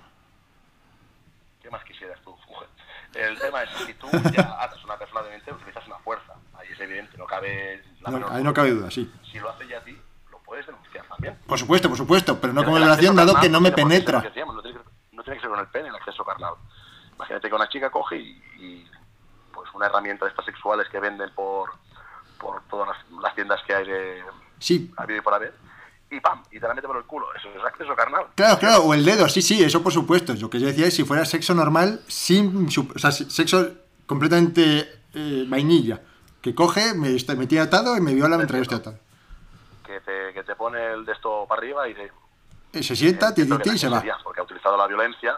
¿Qué más quisieras tú, mujer? El tema es si tú ya atas a una persona de mente, utilizas una fuerza. Ahí es evidente, no cabe la No, ahí no cabe duda, sí. Si lo hace ya a ti, lo puedes denunciar también. Por supuesto, por supuesto, pero no como violación dado que no me penetra. que decíamos, No tiene, que, no tiene que ser con el pene el acceso carnal. Imagínate que una chica coge y, y, pues una herramienta de estas sexuales que venden por, por todas las, las tiendas que hay de Sí, habido y por haber, y pam, y te la mete por el culo. Eso es acceso carnal. Claro, claro, o el dedo, sí, sí, eso por supuesto. Lo que yo decía es si fuera sexo normal, sin su- o sea, sexo completamente eh, vainilla. Que coge, me, me tiene atado y me viola mientras yo estoy atado. Que te, que te pone el de esto para arriba y te, Eh, Se sienta, ti, que ti, y se va. Porque ha utilizado la violencia,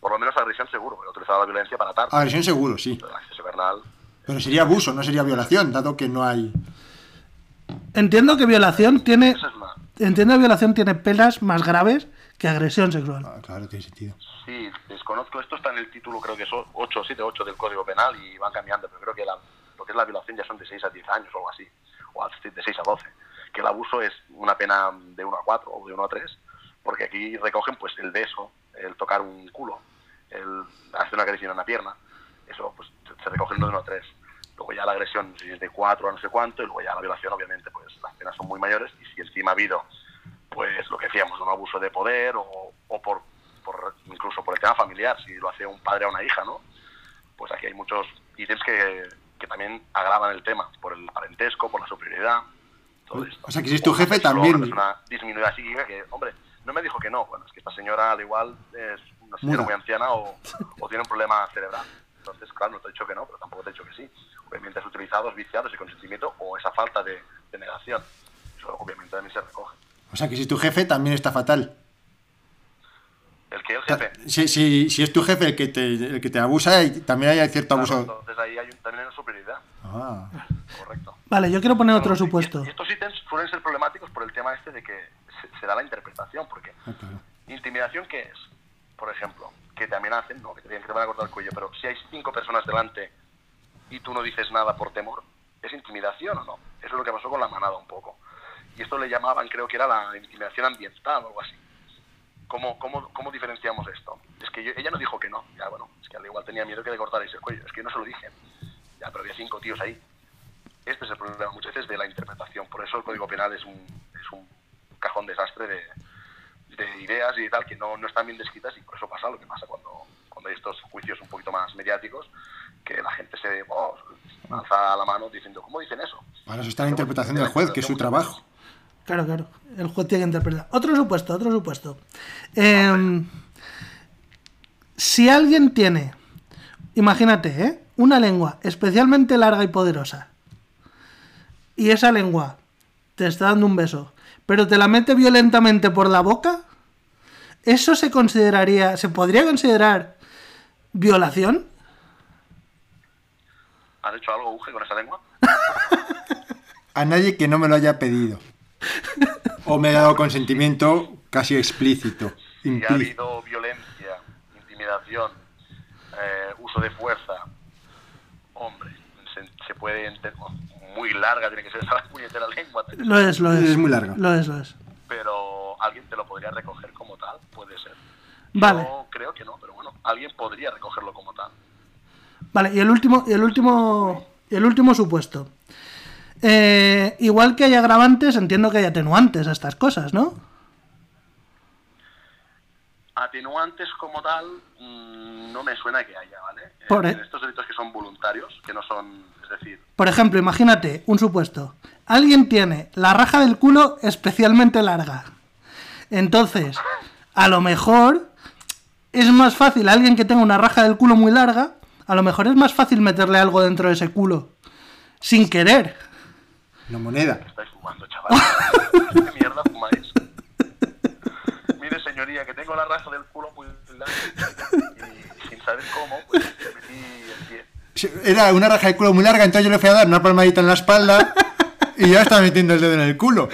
por lo menos agresión seguro, ha utilizado la violencia para atar. Agresión seguro, sí. El acceso carnal. Pero sería abuso, no sería violación, dado que no hay. Entiendo que violación tiene... Esa es una. Entiendo que violación tiene penas más graves que agresión sexual. Ah, claro, tiene sentido. Sí, desconozco. Esto está en el título, creo que son 8, 7, 8 del Código Penal y van cambiando, pero creo que la, lo que es la violación ya son de 6 a 10 años o algo así, o de 6 a 12. Que el abuso es una pena de 1 a 4 o de 1 a 3, porque aquí recogen pues el beso, el tocar un culo, el hacer una agresión en una pierna. Eso pues se recoge el de 1 a 3. Luego ya la agresión si es de 4 a no sé cuánto, y luego ya la violación, obviamente, pues las penas son muy mayores, y si encima ha habido, pues lo que decíamos, un abuso de poder, o, o por, por, incluso por el tema familiar, si lo hace un padre a una hija, ¿no? Pues aquí hay muchos ítems que, que también agravan el tema, por el parentesco, por la superioridad, todo esto. O sea, que si es tu jefe también- Una persona disminuida psíquica que, hombre, no me dijo que no. Bueno, es que esta señora al igual es una señora muy anciana o, o tiene un problema cerebral. Entonces, claro, no te he dicho que no, pero tampoco te he dicho que sí. Obviamente has utilizado, has viciado ese consentimiento o esa falta de, de negación. Eso obviamente también se recoge. O sea, que si es tu jefe también está fatal. El que el jefe... Si, si, si es tu jefe el que te, el que te abusa, y también hay cierto claro, abuso. entonces ahí hay un- también hay una superioridad. Ah. Correcto. Vale, yo quiero poner otro y- supuesto. Y estos ítems suelen ser problemáticos por el tema este de que se, se da la interpretación, porque Ah, intimidación, ¿qué es? Por ejemplo, que te amenacen, ¿no? Que te, digan que te van a cortar el cuello, pero si hay cinco personas delante y tú no dices nada por temor, ¿es intimidación o no? Eso es lo que pasó con la manada un poco. Y esto le llamaban, creo que era la intimidación ambiental o algo así. ¿Cómo, cómo, cómo diferenciamos esto? Es que yo- ella no dijo que no. Ya, bueno, es que al igual tenía miedo que le cortarais el cuello. Es que no se lo dije. Ya, pero había cinco tíos ahí. Este es el problema muchas veces de la interpretación. Por eso el Código Penal es un, es un cajón desastre de, de ideas y tal que no, no están bien descritas y por eso pasa lo que pasa cuando, cuando hay estos juicios un poquito más mediáticos, que la gente se oh, alza la mano diciendo, ¿cómo dicen eso? Para eso está la interpretación del juez, que es su trabajo. Claro, claro. El juez tiene que interpretar. Otro supuesto, otro supuesto. Em, si alguien tiene, imagínate, ¿eh? una lengua especialmente larga y poderosa, y esa lengua te está dando un beso, pero te la mete violentamente por la boca, ¿eso se consideraría, se podría considerar violación? ¿Has hecho algo, Uge, con esa lengua? A nadie que no me lo haya pedido. O me ha dado consentimiento casi explícito. Si ha habido violencia, intimidación, eh, uso de fuerza, hombre, se, se puede ente- muy larga, tiene que ser esa puñetera lengua, Lo es, lo es. Es muy larga. Lo es, lo es. Pero alguien te lo podría recoger como tal, puede ser. Vale. Yo creo que no, pero bueno, alguien podría recogerlo como tal. Vale, y el último, y el último, el último supuesto. Eh, igual que hay agravantes, entiendo que hay atenuantes a estas cosas, ¿no? Atenuantes como tal, mm, no me suena que haya, ¿vale? Eh, Por- En estos delitos que son voluntarios, que no son, es decir, Por ejemplo, imagínate un supuesto. Alguien tiene la raja del culo especialmente larga. Entonces, a lo mejor es más fácil a alguien que tenga una raja del culo muy larga, a lo mejor es más fácil meterle algo dentro de ese culo. Sin querer. Una moneda. estáis fumando, chaval. ¿Qué mierda fumáis? Mire, señoría, que tengo la raja del culo muy larga y sin saber cómo, pues me metí el pie. Era una raja de culo muy larga, entonces yo le fui a dar una palmadita en la espalda y ya estaba metiendo el dedo en el culo.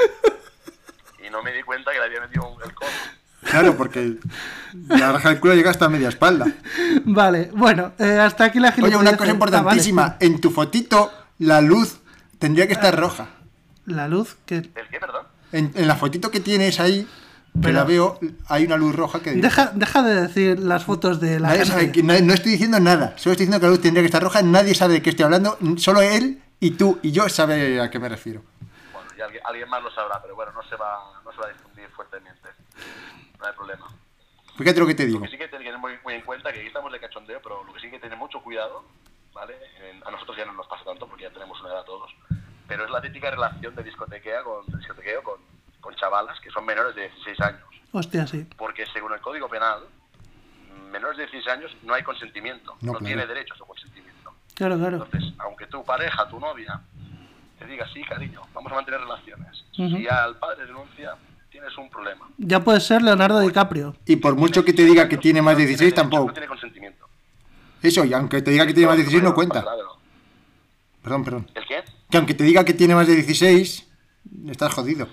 Y no me di cuenta que le había metido un- el codo. Claro, porque la raja del culo llega hasta media espalda. Vale, bueno, eh, hasta aquí la Oye, gilipollez. una cosa Ah, vale. importantísima. En tu fotito, la luz tendría que estar roja. La luz que... ¿El qué, perdón? En, en la fotito que tienes ahí, Pero- la veo, hay una luz roja que... Deja, deja de decir las fotos de la Nadie gente. sabe que- no, no estoy diciendo nada. Solo estoy diciendo que la luz tendría que estar roja. Nadie sabe de qué estoy hablando. Solo él y tú y yo sabe a qué me refiero. Bueno, y alguien, alguien más lo sabrá, pero bueno, no se va, no se va a difundir fuertemente. No hay problema. Fíjate lo que te digo. Lo que sí que hay que tener muy, muy en cuenta, que aquí estamos de cachondeo, pero lo que sí hay que tener mucho cuidado, ¿vale? En- a nosotros ya no nos pasa tanto porque ya tenemos una edad todos, pero es la típica relación de discotequea con, de discotequeo con, con chavalas que son menores de 16 años. Hostia, sí. Porque según el Código Penal, menores de 16 años no hay consentimiento, No, no, claro. tiene derecho a su consentimiento. Claro, claro. Entonces, aunque tu pareja, tu novia, te diga, sí, cariño, vamos a mantener relaciones, Ujú. si al padre denuncia, tienes un problema. Ya puede ser Leonardo DiCaprio. Y por mucho que te diga que tiene más de 16, No tiene derecho, tampoco. No tiene consentimiento. Eso, y aunque te diga que tiene más de 16, no cuenta. Claro. Perdón, perdón. ¿El qué? Que aunque te diga que tiene más de 16, estás jodido.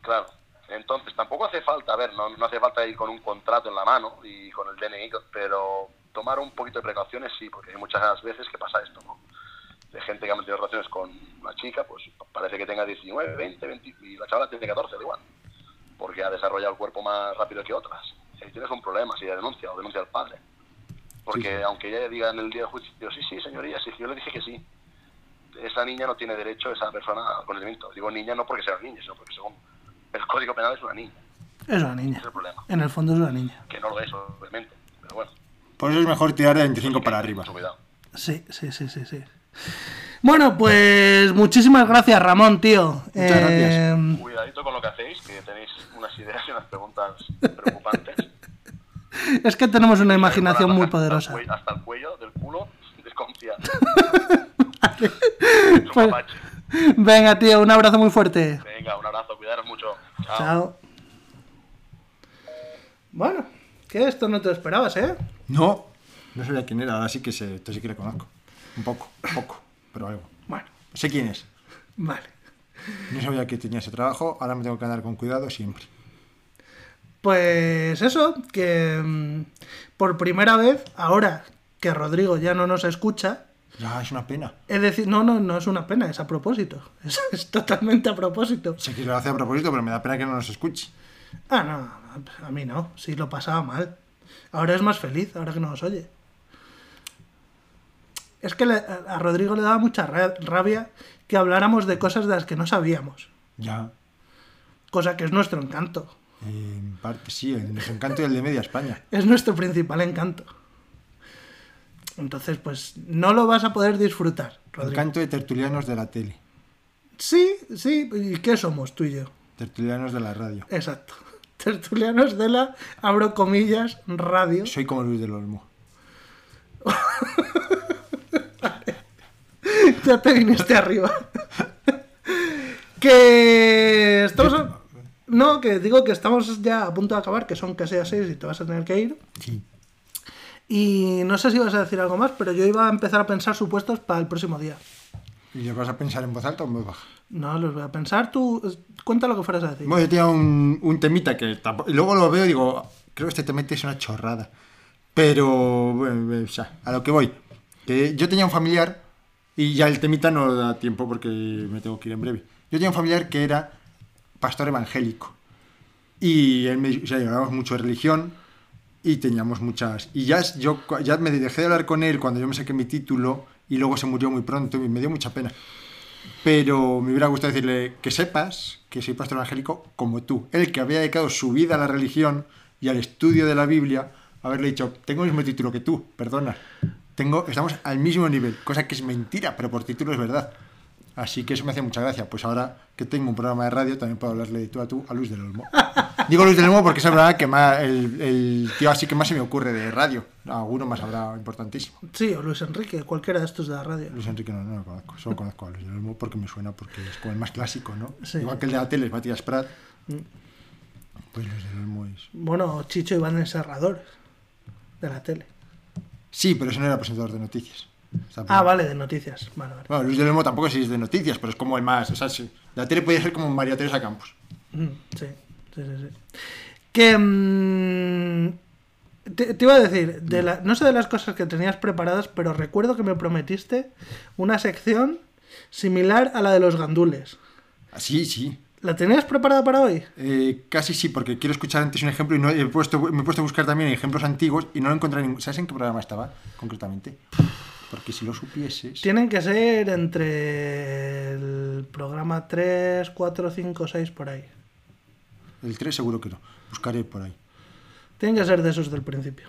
Claro. Entonces, tampoco hace falta, a ver, no, no hace falta ir con un contrato en la mano y con el DNI, pero tomar un poquito de precauciones sí, porque hay muchas veces que pasa esto, ¿no? De gente que ha mantenido relaciones con una chica, pues parece que tenga 19, 20, 20, y la chavala tiene 14, da igual. Porque ha desarrollado el cuerpo más rápido que otras. Ahí tienes un problema si ella denuncia o denuncia al padre. Porque Sí, aunque ella diga en el día del juicio, sí, sí, señoría, sí, yo le dije que sí. Esa niña no tiene derecho, esa persona, al consentimiento. Digo niña no porque sea niña, sino porque según el Código Penal es una niña. Es una niña. es el problema. En el fondo es una niña. Que no lo es, obviamente. Pero bueno. Por eso es mejor tirar de 25 para arriba. Sí, sí, sí, sí, sí. Bueno, pues muchísimas gracias, Ramón, tío. Muchas gracias. Eh, Cuidadito con lo que hacéis, que tenéis unas ideas y unas preguntas preocupantes. es que tenemos una imaginación muy poderosa. Hasta el, cuello, hasta el cuello del culo, desconfía. Pues- Mapache. Venga, tío, un abrazo muy fuerte. Venga, un abrazo, cuidaros mucho. Chao. Chao. Bueno, que esto no te lo esperabas, ¿eh? No, no sabía quién era, ahora sí que sé, esto sí que le conozco. Un poco, un poco, pero algo. Bueno, Sé quién es. vale. No sabía que tenía ese trabajo, ahora me tengo que andar con cuidado siempre. Pues eso, que mm, por primera vez, ahora que Rodrigo ya no nos escucha, Ya, es una pena. es decir, no, no, no es una pena, es a propósito. Es, es totalmente a propósito. Sé que lo hace a propósito, pero me da pena que no nos escuche. Ah, no, a mí no, sí lo pasaba mal. Ahora es más feliz, ahora que no nos oye. Es que le- a Rodrigo le daba mucha ra- rabia que habláramos de cosas de las que no sabíamos. Ya, Cosa que es nuestro encanto. en parte sí, el desencanto y el de media España. Es nuestro principal encanto. Entonces, pues no lo vas a poder disfrutar, Rodrigo. Encanto de tertulianos de la tele, Sí, sí. ¿Y qué somos tú y yo? tertulianos de la radio. Exacto. Tertulianos de la, abro comillas, radio. Soy como Luis del Olmo. ya te viniste arriba. que estamos... a- No, que digo que estamos ya a punto de acabar, que son casi a seis y te vas a tener que ir. Sí. Y no sé si vas a decir algo más, pero yo iba a empezar a pensar supuestos para el próximo día. ¿Y le vas a pensar en voz alta o en voz baja? No, los voy a pensar. Tú, cuenta lo que fueras a decir. Bueno, yo tenía un, un temita que tampoco- luego lo veo y digo, creo que este temita es una chorrada. Pero, bueno, eh, o sea, a lo que voy. Que yo tenía un familiar, y ya el temita no da tiempo porque me tengo que ir en breve. Yo tenía un familiar que era pastor evangélico. Y él me, o sea, hablábamos mucho de religión y teníamos muchas... Y ya, yo ya me dejé de hablar con él cuando yo me saqué mi título y luego se murió muy pronto y me dio mucha pena. Pero me hubiera gustado decirle que sepas que soy pastor evangélico como tú. Él que había dedicado su vida a la religión y al estudio de la Biblia, haberle dicho, tengo el mismo título que tú, perdona. Tengo, estamos al mismo nivel, cosa que es mentira, pero por título es verdad. Así que eso me hace mucha gracia. Pues ahora que tengo un programa de radio, también puedo hablarle de tú a tú a Luis del Olmo. Digo Luis del Olmo porque es verdad que más, el, el tío así que más se me ocurre de radio. Alguno más habrá importantísimo. Sí, o Luis Enrique, cualquiera de estos de la radio. Luis Enrique no, no lo conozco, solo conozco a Luis del Olmo porque me suena, porque es como el más clásico, ¿no? Sí. Igual que el de la tele es Matías Prat. Pues Luis del Olmo es... Bueno, Chicho Iván el Serrador, de la tele. Sí, pero ese no era presentador de noticias. Ah, vale, de noticias. Vale, vale. Bueno, Luis del Olmo tampoco es de noticias, pero es como el más... O sea, sí. la tele podría ser como María Teresa Campos. Mm, Sí, sí, sí. sí. Que... mm, te, te iba a decir, de la, no sé de las cosas que tenías preparadas, pero recuerdo que me prometiste una sección similar a la de los gandules. Ah, Sí, sí. ¿La tenías preparada para hoy? Eh, casi sí, porque quiero escuchar antes un ejemplo y no he puesto, me he puesto a buscar también ejemplos antiguos y no lo encontré ningún. ¿Sabes en qué programa estaba concretamente? Porque si lo supieses. Tienen que ser entre el programa 3, 4, 5, 6 por ahí. El 3 seguro que no. Buscaré por ahí. Tienen que ser de esos del principio.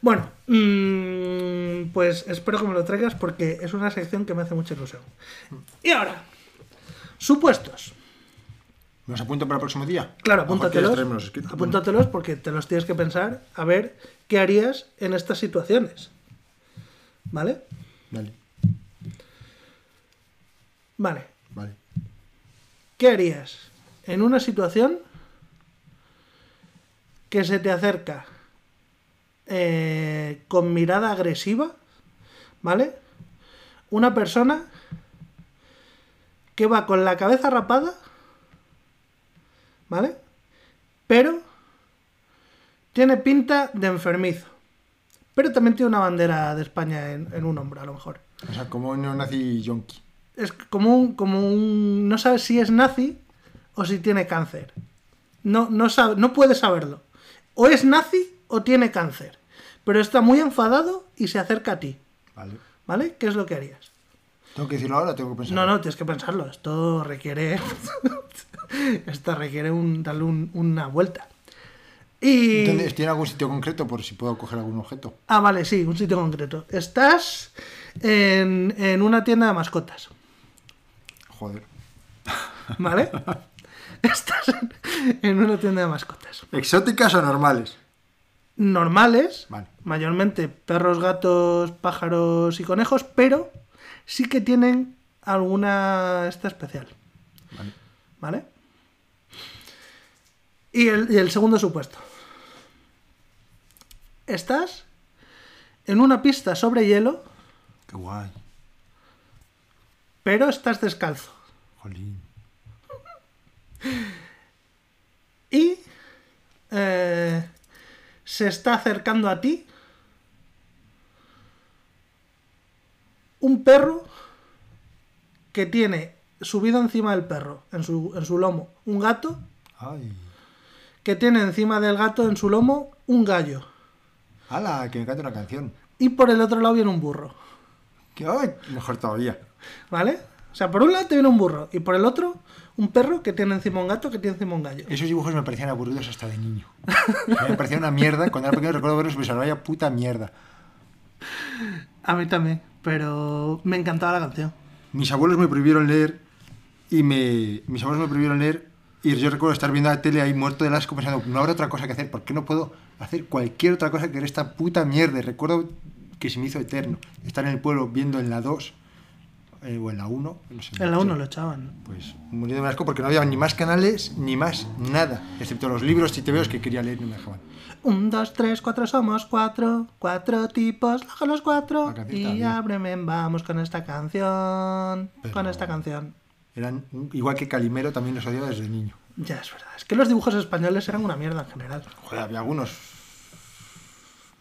Bueno, mm, pues espero que me lo traigas porque es una sección que me hace mucha ilusión. Y ahora, supuestos. ¿Me los apunto para el próximo día? Claro, apúntatelos. Apúntatelos porque te los tienes que pensar a ver qué harías en estas situaciones. ¿Vale? Vale, Vale. vale. ¿Qué harías en una situación que se te acerca eh, con mirada agresiva, ¿vale? Una persona que va con la cabeza rapada, ¿vale? Pero tiene pinta de enfermizo. Pero también tiene una bandera de España en, en un hombro, a lo mejor. O sea, como un neonazi yonki. Es como un, como un... No sabes si es nazi o si tiene cáncer. No, no, sabe, no puede saberlo. O es nazi o tiene cáncer. pero está muy enfadado y se acerca a ti, Vale. ¿vale? ¿Qué es lo que harías? ¿Tengo que decirlo ahora o tengo que pensar? No, no, tienes que pensarlo. Esto requiere. Esto requiere un, darle un- una vuelta. Y. ¿Dónde- ¿Tiene algún sitio concreto por si puedo coger algún objeto? Ah, vale, sí, un sitio concreto. Estás en, en una tienda de mascotas, Joder. ¿vale? Estás en, en una tienda de mascotas. ¿Exóticas o normales? Normales, Vale. mayormente perros, gatos, pájaros y conejos, pero sí que tienen alguna esta especial, Vale. ¿vale? Y el, y el segundo supuesto. Estás en una pista sobre hielo, Qué guay. pero estás descalzo. Jolín. Y eh, se está acercando a ti un perro que tiene subido encima del perro, en su, en su lomo, un gato Ay. que tiene encima del gato en su lomo un gallo. ¡Hala! Que me cante una canción. Y por el otro lado viene un burro. Que, ay, mejor todavía. ¿Vale? O sea, por un lado te viene un burro y por el otro un perro que tiene encima un gato que tiene encima un gallo. Esos dibujos me parecían aburridos hasta de niño. me parecía una mierda. Cuando era pequeño recuerdo verlos y pensar, vaya puta mierda. A mí también, pero me encantaba la canción. Mis abuelos me prohibieron leer y me... Mis abuelos me prohibieron leer y yo recuerdo estar viendo la tele ahí muerto de asco pensando, no habrá otra cosa que hacer, ¿por qué no puedo hacer cualquier otra cosa que ver esta puta mierda? Recuerdo que se me hizo eterno estar en el pueblo viendo en la 2 eh, o en la 1. no sé, En la no 1 sé. lo echaban. Pues muriendo de asco porque no había ni más canales ni más nada, excepto los libros y TVOs que quería leer y no me dejaban. Un, dos, tres, cuatro somos cuatro, cuatro tipos, baja los cuatro y también. ábreme, vamos con esta canción, Pero- con esta canción. Eran igual que Calimero, también los odiaba desde niño. Ya es verdad, es que los dibujos españoles eran una mierda en general. Joder, había algunos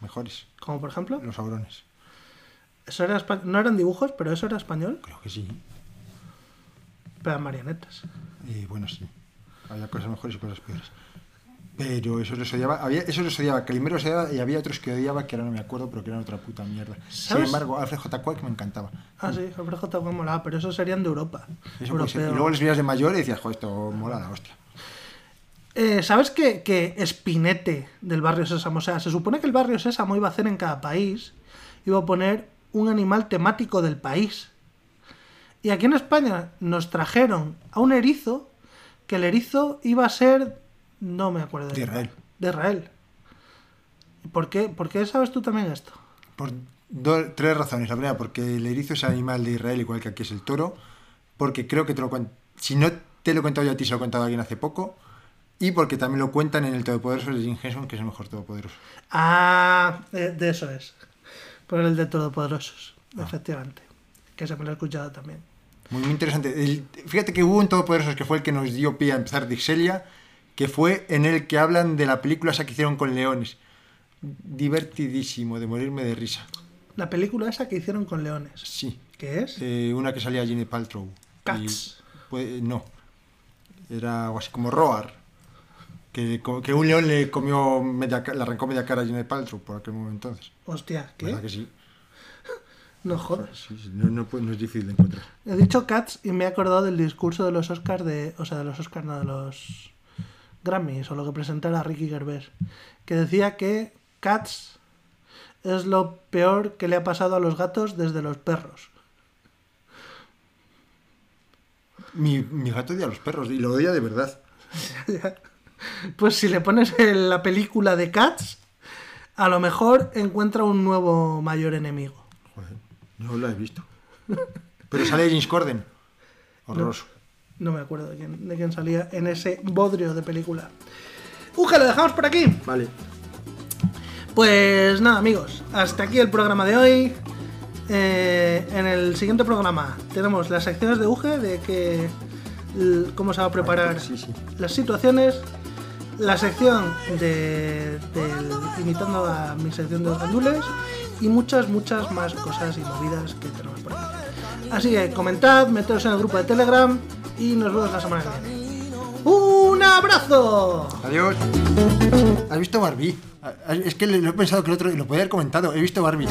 mejores, Como por ejemplo, los sabrones. eso era no eran dibujos, pero eso era español, Creo que sí. pero marionetas. Y bueno, sí. Había cosas mejores y cosas peores. Pero eso los odiaba. Había, eso los odiaba. Calimero los odiaba y había otros que odiaba que ahora no me acuerdo, pero que eran otra puta mierda. Sin embargo, Alfred J. Quack me encantaba. Ah, sí, Alfred J. Juan molaba, pero esos serían de Europa. Eso. Y luego les veías de mayor y decías, joder, esto mola la hostia. Eh, ¿Sabes que, que Spinete del barrio Sésamo? O sea, se supone que el barrio Sésamo iba a hacer en cada país, iba a poner un animal temático del país. Y aquí en España nos trajeron a un erizo, que el erizo iba a ser. No me acuerdo. De. Israel. De Israel. ¿Y ¿Por qué, ¿Por qué sabes tú también esto? Por tres razones. La primera, porque el erizo es animal de Israel, igual que aquí es el toro. Porque creo que te lo cuen- Si no te lo he contado yo a ti, se lo he contado a alguien hace poco. Y porque también lo cuentan en el Todopoderoso de Jim Henson, que es el mejor Todopoderoso. Ah, de, de eso es. Por el de Todopoderosos, efectivamente. Que se me lo he escuchado también. Muy, muy interesante. El- fíjate que hubo un Todopoderoso que fue el que nos dio pie a empezar Dixelia, que fue en el que hablan de la película esa que hicieron con leones. Divertidísimo, de morirme de risa. La película esa que hicieron con leones. Sí. ¿Qué es? Eh, una que salía Ginny Paltrow. Cats. Y, pues, no. Era algo así como Roar. Que, que un león le comió media, le arrancó media cara a Ginny Paltrow por aquel momento entonces. Hostia, ¿qué? ¿Verdad que sí? No jodas. Sí, sí, no, no, puede- no es difícil de encontrar. He dicho Cats y me he acordado del discurso de los Oscars de. O sea, de los Oscars, no, de los Grammys o lo que presentara Ricky Gervais. Que decía que Cats es lo peor que le ha pasado a los gatos desde los perros. Mi, mi gato odia a los perros y lo odia de verdad. Pues si le pones en la película de Cats, a lo mejor encuentra un nuevo mayor enemigo. Joder, no lo he visto. Pero sale James Corden. Horroroso. No me acuerdo de quién, de quién salía en ese bodrio de película. ¡Uja! Lo dejamos por aquí. Vale. Pues nada, amigos, hasta aquí el programa de hoy. Eh, en el siguiente programa tenemos las secciones de UGE de que cómo se va a preparar Sí, sí. las situaciones, la sección de, del imitando a mi sección de los gandules y muchas, muchas más cosas y movidas que tenemos por aquí. Así que comentad, meteos en el grupo de Telegram y nos vemos la semana que viene. ¡Un abrazo. Adiós. ¿Has visto Barbie? Es que lo he pensado que el otro lo podía haber comentado. He visto Barbie.